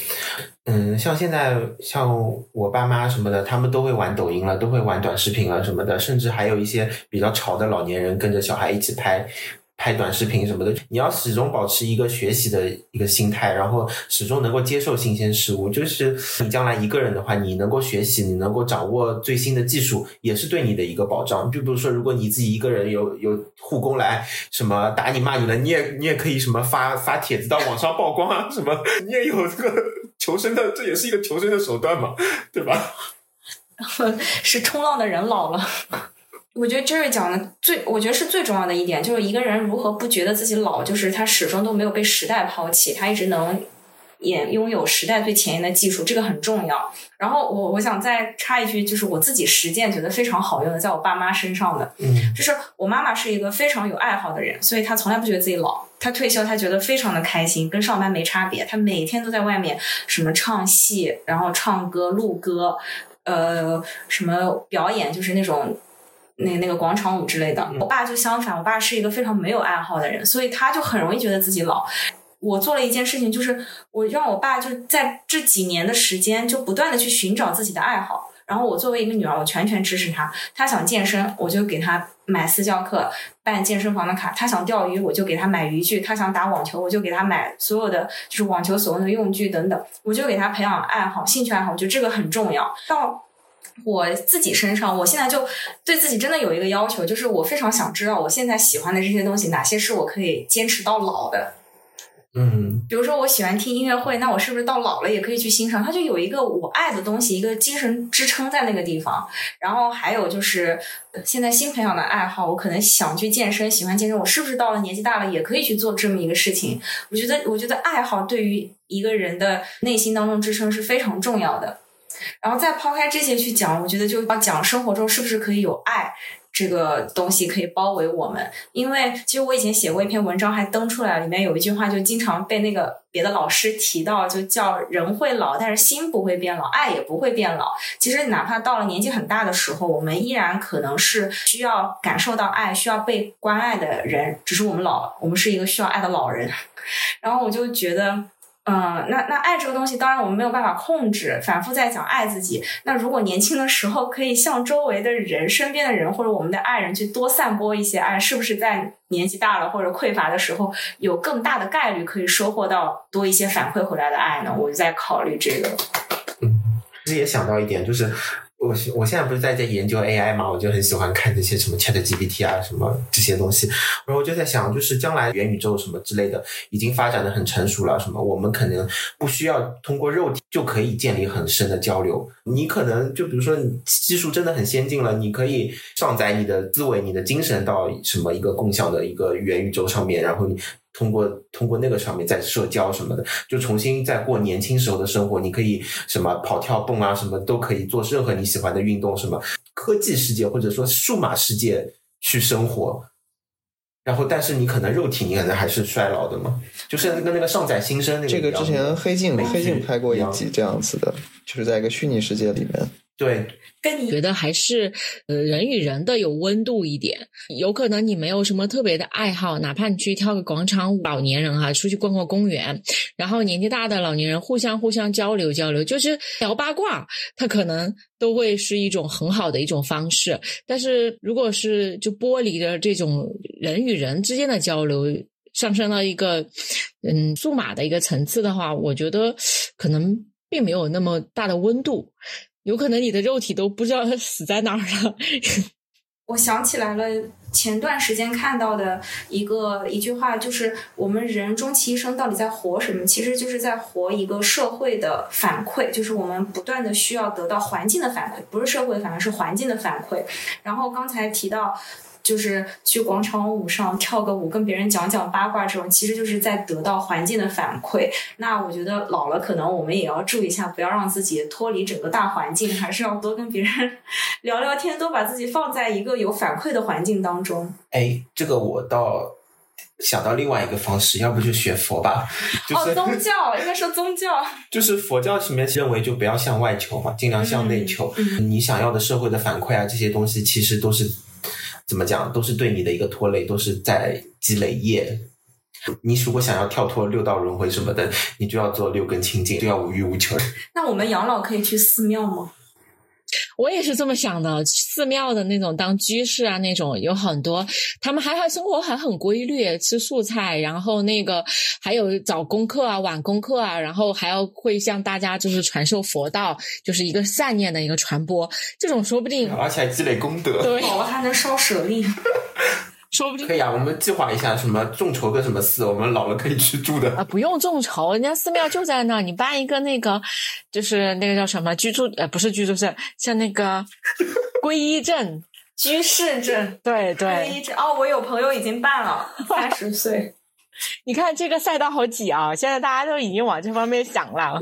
嗯，像现在像我爸妈什么的，他们都会玩抖音了，都会玩短视频了什么的，甚至还有一些比较潮的老年人跟着小孩一起拍。拍短视频什么的，你要始终保持一个学习的一个心态，然后始终能够接受新鲜事物。就是你将来一个人的话，你能够学习，你能够掌握最新的技术，也是对你的一个保障。就比如说，如果你自己一个人有有护工来什么打你骂你了，你也你也可以什么发发帖子到网上曝光啊，什么你也有这个求生的，这也是一个求生的手段嘛，对吧？是冲浪的人老了。我觉得 Jerry 讲的最，我觉得是最重要的一点，就是一个人如何不觉得自己老，就是他始终都没有被时代抛弃，他一直能也拥有时代最前沿的技术，这个很重要。然后我我想再插一句，就是我自己实践觉得非常好用的，在我爸妈身上的，嗯，就是我妈妈是一个非常有爱好的人，所以她从来不觉得自己老，她退休她觉得非常的开心，跟上班没差别，她每天都在外面什么唱戏，然后唱歌、录歌，呃，什么表演，就是那种。那那个广场舞之类的，我爸就相反，我爸是一个非常没有爱好的人，所以他就很容易觉得自己老。我做了一件事情，就是我让我爸就在这几年的时间，就不断的去寻找自己的爱好。然后我作为一个女儿，我全权支持他。他想健身，我就给他买私教课、办健身房的卡；他想钓鱼，我就给他买渔具；他想打网球，我就给他买所有的就是网球所用的用具等等。我就给他培养爱好、兴趣爱好，我觉得这个很重要。到我自己身上，我现在就对自己真的有一个要求，就是我非常想知道我现在喜欢的这些东西，哪些是我可以坚持到老的。嗯，比如说我喜欢听音乐会，那我是不是到老了也可以去欣赏？它就有一个我爱的东西，一个精神支撑在那个地方。然后还有就是现在新培养的爱好，我可能想去健身，喜欢健身，我是不是到了年纪大了也可以去做这么一个事情？我觉得，我觉得爱好对于一个人的内心当中支撑是非常重要的。然后再抛开这些去讲，我觉得就要讲生活中是不是可以有爱这个东西可以包围我们。因为其实我以前写过一篇文章，还登出来，里面有一句话就经常被那个别的老师提到，就叫人会老，但是心不会变老，爱也不会变老。其实哪怕到了年纪很大的时候，我们依然可能是需要感受到爱、需要被关爱的人，只是我们老了，我们是一个需要爱的老人。然后我就觉得。嗯，那那爱这个东西，当然我们没有办法控制。反复在讲爱自己。那如果年轻的时候可以向周围的人、身边的人或者我们的爱人去多散播一些爱，是不是在年纪大了或者匮乏的时候，有更大的概率可以收获到多一些反馈回来的爱呢？我就在考虑这个。嗯，其实也想到一点，就是。我我现在不是在在研究 AI 嘛，我就很喜欢看这些什么 ChatGPT 啊，什么这些东西。然后我就在想，就是将来元宇宙什么之类的已经发展的很成熟了，什么我们可能不需要通过肉体就可以建立很深的交流。你可能就比如说你技术真的很先进了，你可以上载你的思维、你的精神到什么一个共享的一个元宇宙上面，然后你。通过通过那个上面在社交什么的，就重新再过年轻时候的生活。你可以什么跑跳蹦啊，什么都可以做任何你喜欢的运动，什么科技世界或者说数码世界去生活。然后，但是你可能肉体你可能还是衰老的嘛，就是跟那个上载新生那个。这个之前黑镜黑镜拍过一集这样子的，就是在一个虚拟世界里面。对。跟你觉得还是呃人与人的有温度一点，有可能你没有什么特别的爱好，哪怕你去跳个广场舞，老年人哈出去逛逛公园，然后年纪大的老年人互相互相交流交流，就是聊八卦，他可能都会是一种很好的一种方式。但是如果是就剥离了这种人与人之间的交流，上升到一个嗯数码的一个层次的话，我觉得可能并没有那么大的温度。有可能你的肉体都不知道它死在哪儿了。我想起来了，前段时间看到的一个一句话，就是我们人终其一生到底在活什么？其实就是在活一个社会的反馈，就是我们不断的需要得到环境的反馈，不是社会，反而是环境的反馈。然后刚才提到。就是去广场舞上跳个舞，跟别人讲讲八卦，这种其实就是在得到环境的反馈。那我觉得老了，可能我们也要注意一下，不要让自己脱离整个大环境，还是要多跟别人 聊聊天，多把自己放在一个有反馈的环境当中。哎，这个我倒想到另外一个方式，要不就学佛吧，就是、哦，宗 教应该说宗教，就是佛教里面认为就不要向外求嘛，尽量向内求。嗯你想要的社会的反馈啊，这些东西其实都是怎么讲，都是对你的一个拖累，都是在积累业。你如果想要跳脱六道轮回什么的，你就要做六根清净，就要无欲无求。那我们养老可以去寺庙吗？我也是这么想的，寺庙的那种当居士啊，那种有很多，他们还还生活还很规律，吃素菜，然后那个还有早功课啊、晚功课啊，然后还要会向大家就是传授佛道，就是一个善念的一个传播，这种说不定而且还积累功德。对，老了还能烧舍利，说不定可以啊，我们计划一下什么众筹个什么寺，我们老了可以去住的。啊，不用众筹，人家寺庙就在那儿，你办一个那个，就是那个叫什么居住，呃，不是居住证，像那个 皈依证，居士证。对对，皈依证哦，我有朋友已经办了，三十岁。你看这个赛道好挤啊！现在大家都已经往这方面想了。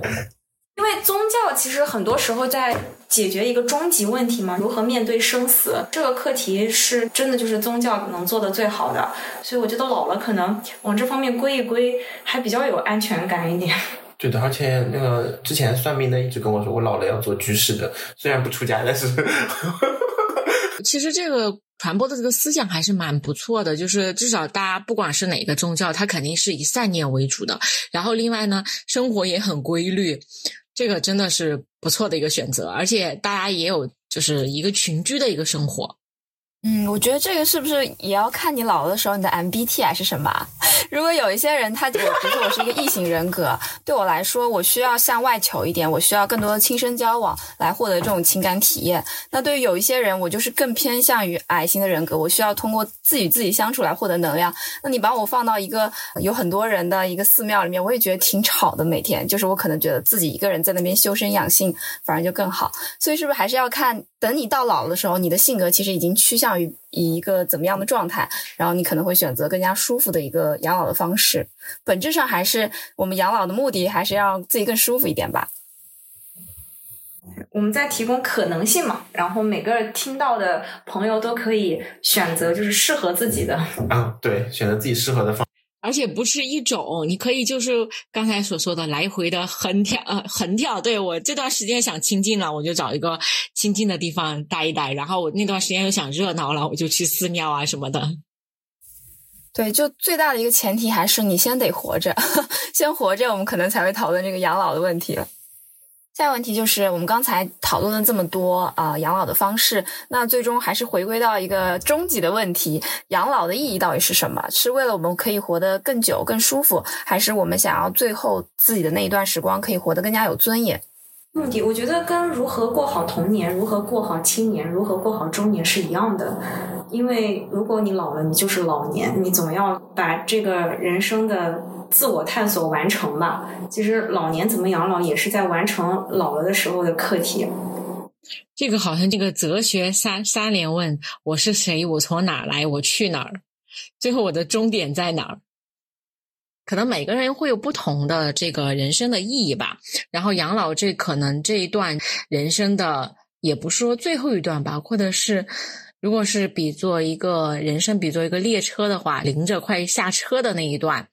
因为宗教其实很多时候在解决一个终极问题嘛，如何面对生死这个课题是真的就是宗教能做的最好的，所以我觉得老了可能往这方面归一归，还比较有安全感一点。对的，而且那个之前算命的一直跟我说，我老了要做居士的，虽然不出家，但是 其实这个传播的这个思想还是蛮不错的，就是至少大家不管是哪个宗教，它肯定是以善念为主的。然后另外呢，生活也很规律，这个真的是不错的一个选择，而且大家也有就是一个群居的一个生活。嗯，我觉得这个是不是也要看你老了的时候你的 MBTI 是什么？如果有一些人他，我比如说我是一个异性人格，对我来说，我需要向外求一点，我需要更多的亲身交往来获得这种情感体验。那对于有一些人，我就是更偏向于矮型的人格，我需要通过自己自己相处来获得能量。那你把我放到一个有很多人的一个寺庙里面，我也觉得挺吵的，每天就是我可能觉得自己一个人在那边修身养性，反而就更好。所以是不是还是要看，等你到老的时候，你的性格其实已经趋向于以一个怎么样的状态，然后你可能会选择更加舒服的一个养老的方式。本质上还是我们养老的目的，还是要自己更舒服一点吧。我们在提供可能性嘛，然后每个听到的朋友都可以选择就是适合自己的。啊，对，选择自己适合的方。而且不是一种，你可以就是刚才所说的来回的横跳，呃，横跳。对我这段时间想清静了，我就找一个清静的地方待一待；然后我那段时间又想热闹了，我就去寺庙啊什么的。对，就最大的一个前提还是你先得活着，先活着，我们可能才会讨论这个养老的问题。下一个问题就是，我们刚才讨论了这么多啊、养老的方式，那最终还是回归到一个终极的问题：养老的意义到底是什么？是为了我们可以活得更久、更舒服，还是我们想要最后自己的那一段时光可以活得更加有尊严？目的，我觉得跟如何过好童年、如何过好青年、如何过好中年是一样的。因为如果你老了，你就是老年，你总要把这个人生的自我探索完成吧。其实老年怎么养老，也是在完成老了的时候的课题。这个好像这个哲学三三连问：我是谁？我从哪来？我去哪儿？最后我的终点在哪儿？可能每个人会有不同的这个人生的意义吧。然后养老这可能这一段人生的，也不说最后一段吧，或者是如果是比作一个人生，比作一个列车的话，临着快下车的那一段，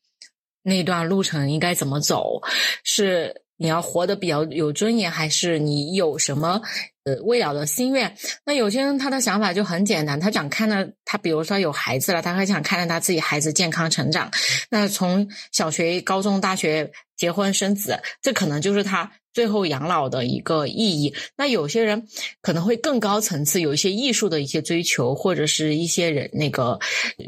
那段路程应该怎么走？是你要活得比较有尊严，还是你有什么呃未了的心愿？那有些人他的想法就很简单，他想看到他，比如说有孩子了，他还想看到他自己孩子健康成长。那从小学、高中、大学结婚生子，这可能就是他最后养老的一个意义。那有些人可能会更高层次，有一些艺术的一些追求，或者是一些人那个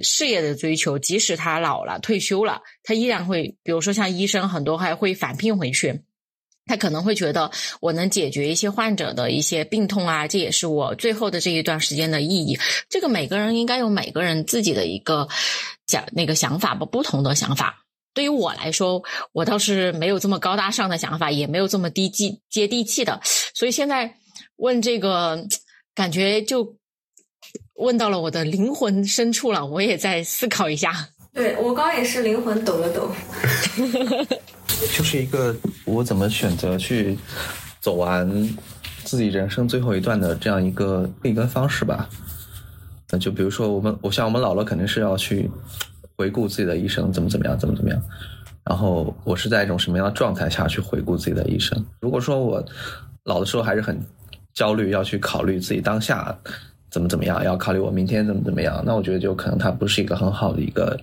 事业的追求。即使他老了、退休了，他依然会，比如说像医生，很多还会返聘回去。他可能会觉得我能解决一些患者的一些病痛啊，这也是我最后的这一段时间的意义。这个每个人应该有每个人自己的一个想那个想法吧，不同的想法。对于我来说，我倒是没有这么高大上的想法，也没有这么低级接地气的。所以现在问这个，感觉就问到了我的灵魂深处了。我也在思考一下。对我刚刚也是灵魂抖了抖。就是一个我怎么选择去走完自己人生最后一段的这样一个一个方式吧。那就比如说我们，我像我们老了，肯定是要去回顾自己的一生怎么怎么样，怎么怎么样。然后我是在一种什么样的状态下去回顾自己的一生？如果说我老的时候还是很焦虑，要去考虑自己当下怎么怎么样，要考虑我明天怎么怎么样，那我觉得就可能它不是一个很好的一个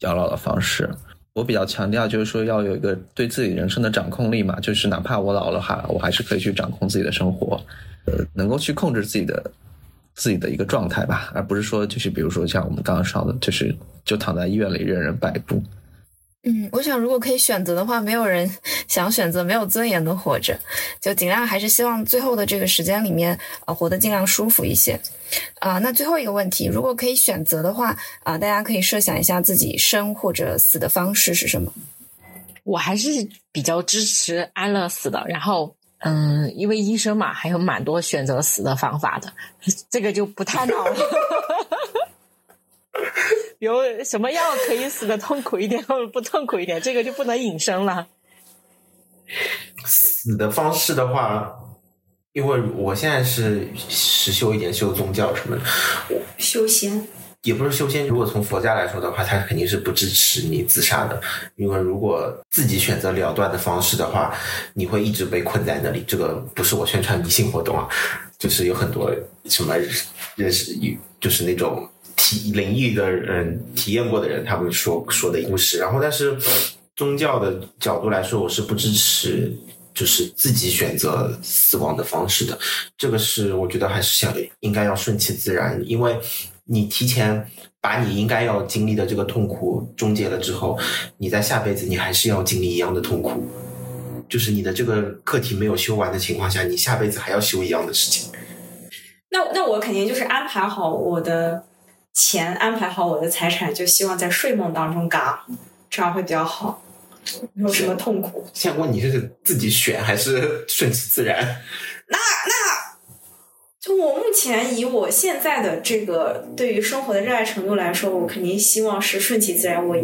养老的方式。我比较强调就是说要有一个对自己人生的掌控力嘛，就是哪怕我老了哈，我还是可以去掌控自己的生活，呃，能够去控制自己的自己的一个状态吧，而不是说就是比如说像我们刚刚说的，就是就躺在医院里任人摆布。嗯，我想如果可以选择的话，没有人想选择没有尊严的活着，就尽量还是希望最后的这个时间里面，呃，活得尽量舒服一些。啊，那最后一个问题，如果可以选择的话，啊，大家可以设想一下自己生或者死的方式是什么？我还是比较支持安乐死的。然后，嗯，因为医生嘛，还有蛮多选择死的方法的，这个就不探讨了。比如什么药可以死的痛苦一点，或者不痛苦一点，这个就不能隐身了。死的方式的话，因为我现在是实修一点，修宗教什么的，修仙也不是修仙。如果从佛家来说的话，他肯定是不支持你自杀的，因为如果自己选择了断的方式的话，你会一直被困在那里。这个不是我宣传迷信活动啊，就是有很多什么认识，就是那种。体灵异的人体验过的人，他们说说的故事。然后，但是宗教的角度来说，我是不支持就是自己选择死亡的方式的。这个是我觉得还是想应该要顺其自然，因为你提前把你应该要经历的这个痛苦终结了之后，你在下辈子你还是要经历一样的痛苦。就是你的这个课题没有修完的情况下，你下辈子还要修一样的事情。那那我肯定就是安排好我的。钱安排好我的财产，就希望在睡梦当中嘎，这样会比较好，没有什么痛苦。想问你是自己选还是顺其自然？那那，就我目前以我现在的这个对于生活的热爱程度来说，我肯定希望是顺其自然。我。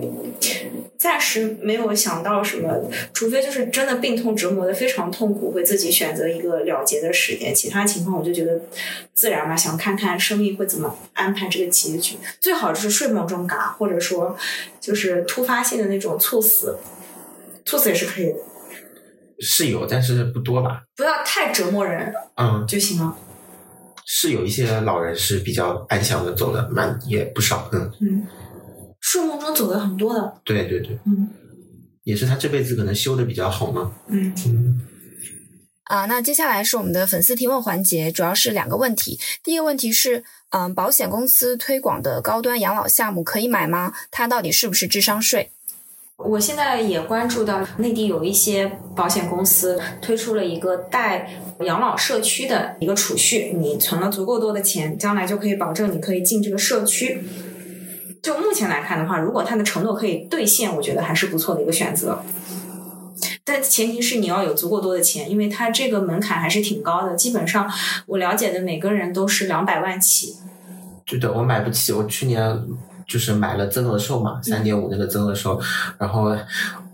暂时没有想到什么，除非就是真的病痛折磨的非常痛苦，会自己选择一个了结的时间。其他情况我就觉得自然吧，想看看生命会怎么安排这个结局。最好就是睡梦中嘎，或者说就是突发性的那种猝死，猝死也是可以的。是有，但是不多吧？不要太折磨人，嗯，就行了。是有一些老人是比较安详的走的，蛮也不少，嗯嗯。睡梦中走的很多的，对对对，嗯，也是他这辈子可能修的比较好嘛，嗯嗯。啊，那接下来是我们的粉丝提问环节，主要是两个问题。第一个问题是，嗯，保险公司推广的高端养老项目可以买吗？它到底是不是智商税？我现在也关注到内地有一些保险公司推出了一个带养老社区的一个储蓄，你存了足够多的钱，将来就可以保证你可以进这个社区。就目前来看的话，如果他的承诺可以兑现，我觉得还是不错的一个选择。但前提是你要有足够多的钱，因为他这个门槛还是挺高的。基本上我了解的每个人都是两百万起。对的，我买不起。我去年就是买了增额寿嘛，三点五那个增额寿，然后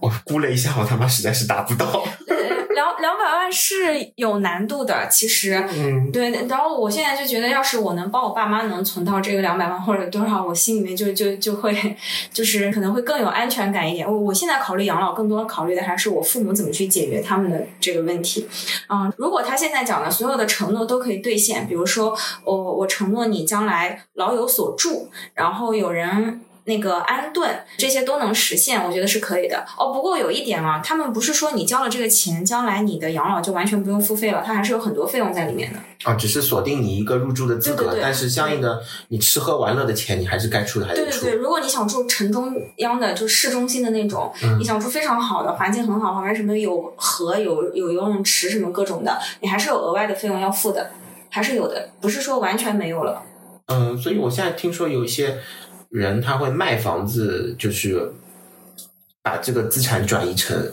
我估了一下，我他妈实在是达不到。两两百万是有难度的，其实，嗯，对。然后我现在就觉得，要是我能帮我爸妈能存到这个两百万 或者多少，我心里面就就就会，就是可能会更有安全感一点。我我现在考虑养老，更多考虑的还是我父母怎么去解决他们的这个问题。啊，如果他现在讲的所有的承诺都可以兑现，比如说我我承诺你将来老有所住，然后有人。那个安顿这些都能实现，我觉得是可以的哦。不过有一点啊，他们不是说你交了这个钱，将来你的养老就完全不用付费了，它还是有很多费用在里面的。啊，只是锁定你一个入住的资格，但是相应的你吃喝玩乐的钱，你还是该出的还得出。对对对，如果你想住城中央的，就市中心的那种，你想住非常好的环境很好，旁边什么有河、有有游泳池什么各种的，你还是有额外的费用要付的，还是有的，不是说完全没有了。嗯，所以我现在听说有一些。人他会卖房子，就是把这个资产转移成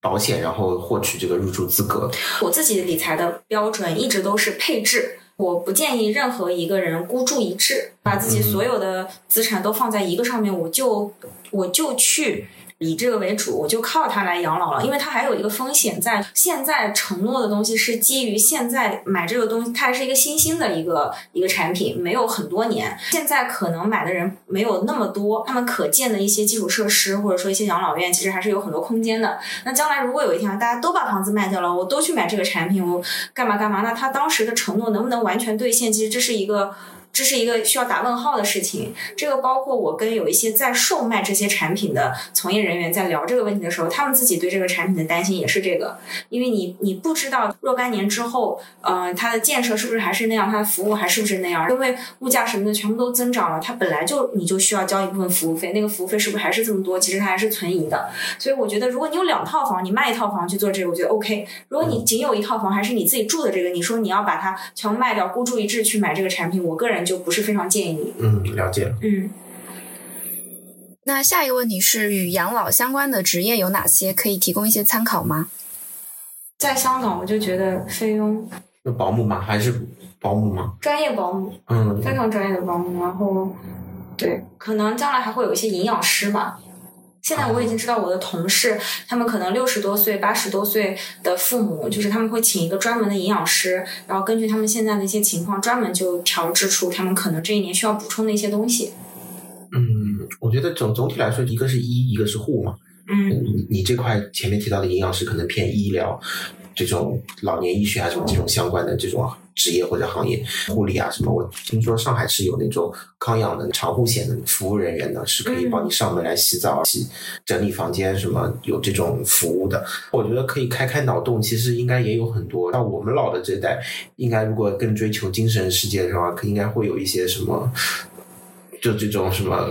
保险，然后获取这个入住资格。我自己理财的标准一直都是配置，我不建议任何一个人孤注一掷，把自己所有的资产都放在一个上面，我就我就去以这个为主，我就靠它来养老了。因为它还有一个风险在，现在承诺的东西是基于现在买这个东西，它还是一个新兴的一个一个产品，没有很多年。现在可能买的人没有那么多，他们可建的一些基础设施或者说一些养老院，其实还是有很多空间的。那将来如果有一天大家都把房子卖掉了，我都去买这个产品，我干嘛干嘛？那他当时的承诺能不能完全兑现？其实这是一个。这是一个需要打问号的事情。这个包括我跟有一些在售卖这些产品的从业人员在聊这个问题的时候，他们自己对这个产品的担心也是这个。因为你你不知道若干年之后，呃，它的建设是不是还是那样，它的服务还是不是那样？因为物价什么的全部都增长了，它本来就你就需要交一部分服务费，那个服务费是不是还是这么多？其实它还是存疑的。所以我觉得，如果你有两套房，你卖一套房去做这个，我觉得 OK。如果你仅有一套房，还是你自己住的这个，你说你要把它全部卖掉，孤注一掷去买这个产品，我个人就不是非常建议你。嗯，了解。嗯，那下一个问题是，与养老相关的职业有哪些？可以提供一些参考吗？在香港，我就觉得菲佣那保姆吗？还是保姆吗？专业保姆，嗯，非常专业的保姆。然后，对，可能将来还会有一些营养师吧。现在我已经知道我的同事，他们可能六十多岁、八十多岁的父母，就是他们会请一个专门的营养师，然后根据他们现在的一些情况，专门就调制出他们可能这一年需要补充的一些东西。嗯，我觉得总总体来说，一个是医，一个是护嘛。嗯，你你这块前面提到的营养师可能偏医疗，这种老年医学啊什么这种相关的这种职业或者行业，护理啊什么。我听说上海是有那种康养的长护险的服务人员呢，是可以帮你上门来洗澡、洗整理房间什么，有这种服务的。我觉得可以开开脑洞，其实应该也有很多。像我们老的这代，应该如果更追求精神世界的话，应该会有一些什么，就这种什么。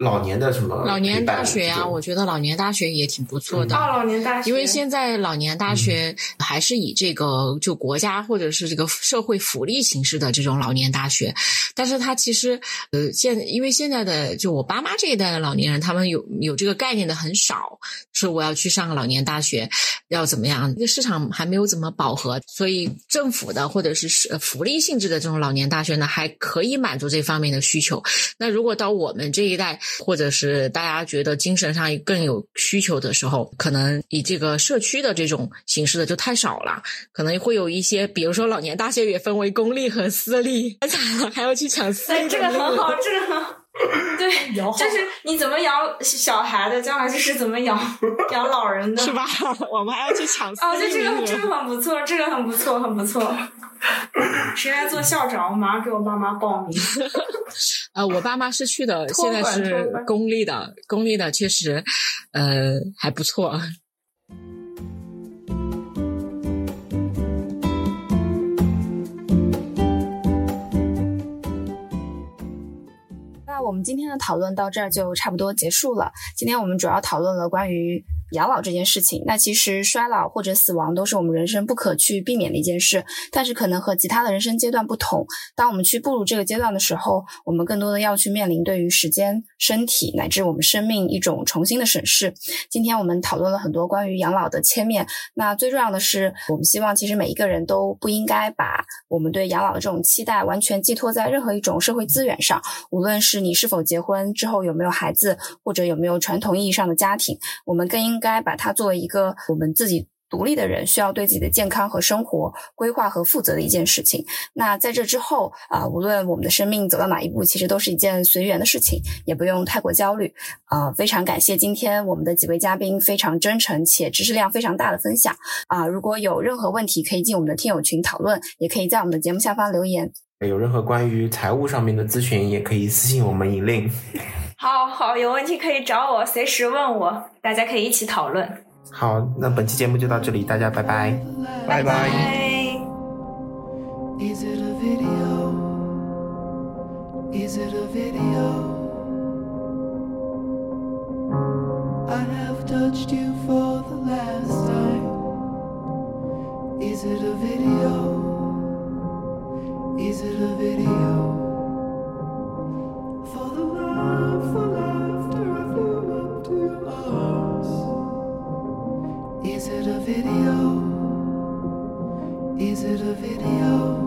老年的什么老年大学啊，我觉得老年大学也挺不错的。哦，老年大学，因为现在老年大学还是以这个就国家或者是这个社会福利形式的这种老年大学，但是它其实呃现因为现在的就我爸妈这一代的老年人，他们有有这个概念的很少，说我要去上个老年大学要怎么样，这个市场还没有怎么饱和，所以政府的或者是是呃福利性质的这种老年大学呢，还可以满足这方面的需求。那如果到我们这一代，或者是大家觉得精神上更有需求的时候，可能以这个社区的这种形式的就太少了，可能会有一些，比如说老年大学也分为公立和私立，太惨了，还要去抢私哎，立的这个很好，这个很好。对，就是你怎么养小孩的，将来就是怎么养养 老人的，是？吧？我们还要去抢私哦，这立名额。这个这个很不错，这个很不错，很不错。谁来做校长？我马上给我爸妈报名。呃，我爸妈是去的，现在是公立的，公立的确实，呃，还不错。我们今天的讨论到这儿就差不多结束了。今天我们主要讨论了关于养老这件事情。那其实衰老或者死亡都是我们人生不可去避免的一件事，但是可能和其他的人生阶段不同。当我们去步入这个阶段的时候，我们更多的要去面临对于时间、身体乃至我们生命一种重新的审视。今天我们讨论了很多关于养老的切面。那最重要的是，我们希望其实每一个人都不应该把我们对养老的这种期待完全寄托在任何一种社会资源上。无论是你是否结婚，之后有没有孩子，或者有没有传统意义上的家庭，我们更应应该把它作为一个我们自己独立的人需要对自己的健康和生活规划和负责的一件事情。那在这之后啊、无论我们的生命走到哪一步，其实都是一件随缘的事情，也不用太过焦虑。啊、非常感谢今天我们的几位嘉宾非常真诚且知识量非常大的分享啊、如果有任何问题，可以进我们的听友群讨论，也可以在我们的节目下方留言。有任何关于财务上面的咨询，也可以私信我们引令。好好，有问题可以找我，随时问我，大家可以一起讨论。好，那本期节目就到这里，大家拜拜。拜拜。拜。Is it a video? Is it a video? I have touched you for the last time. Is it a video? Is it a video? For the laughter, I flew up to your arms. Is it a video? Is it a video?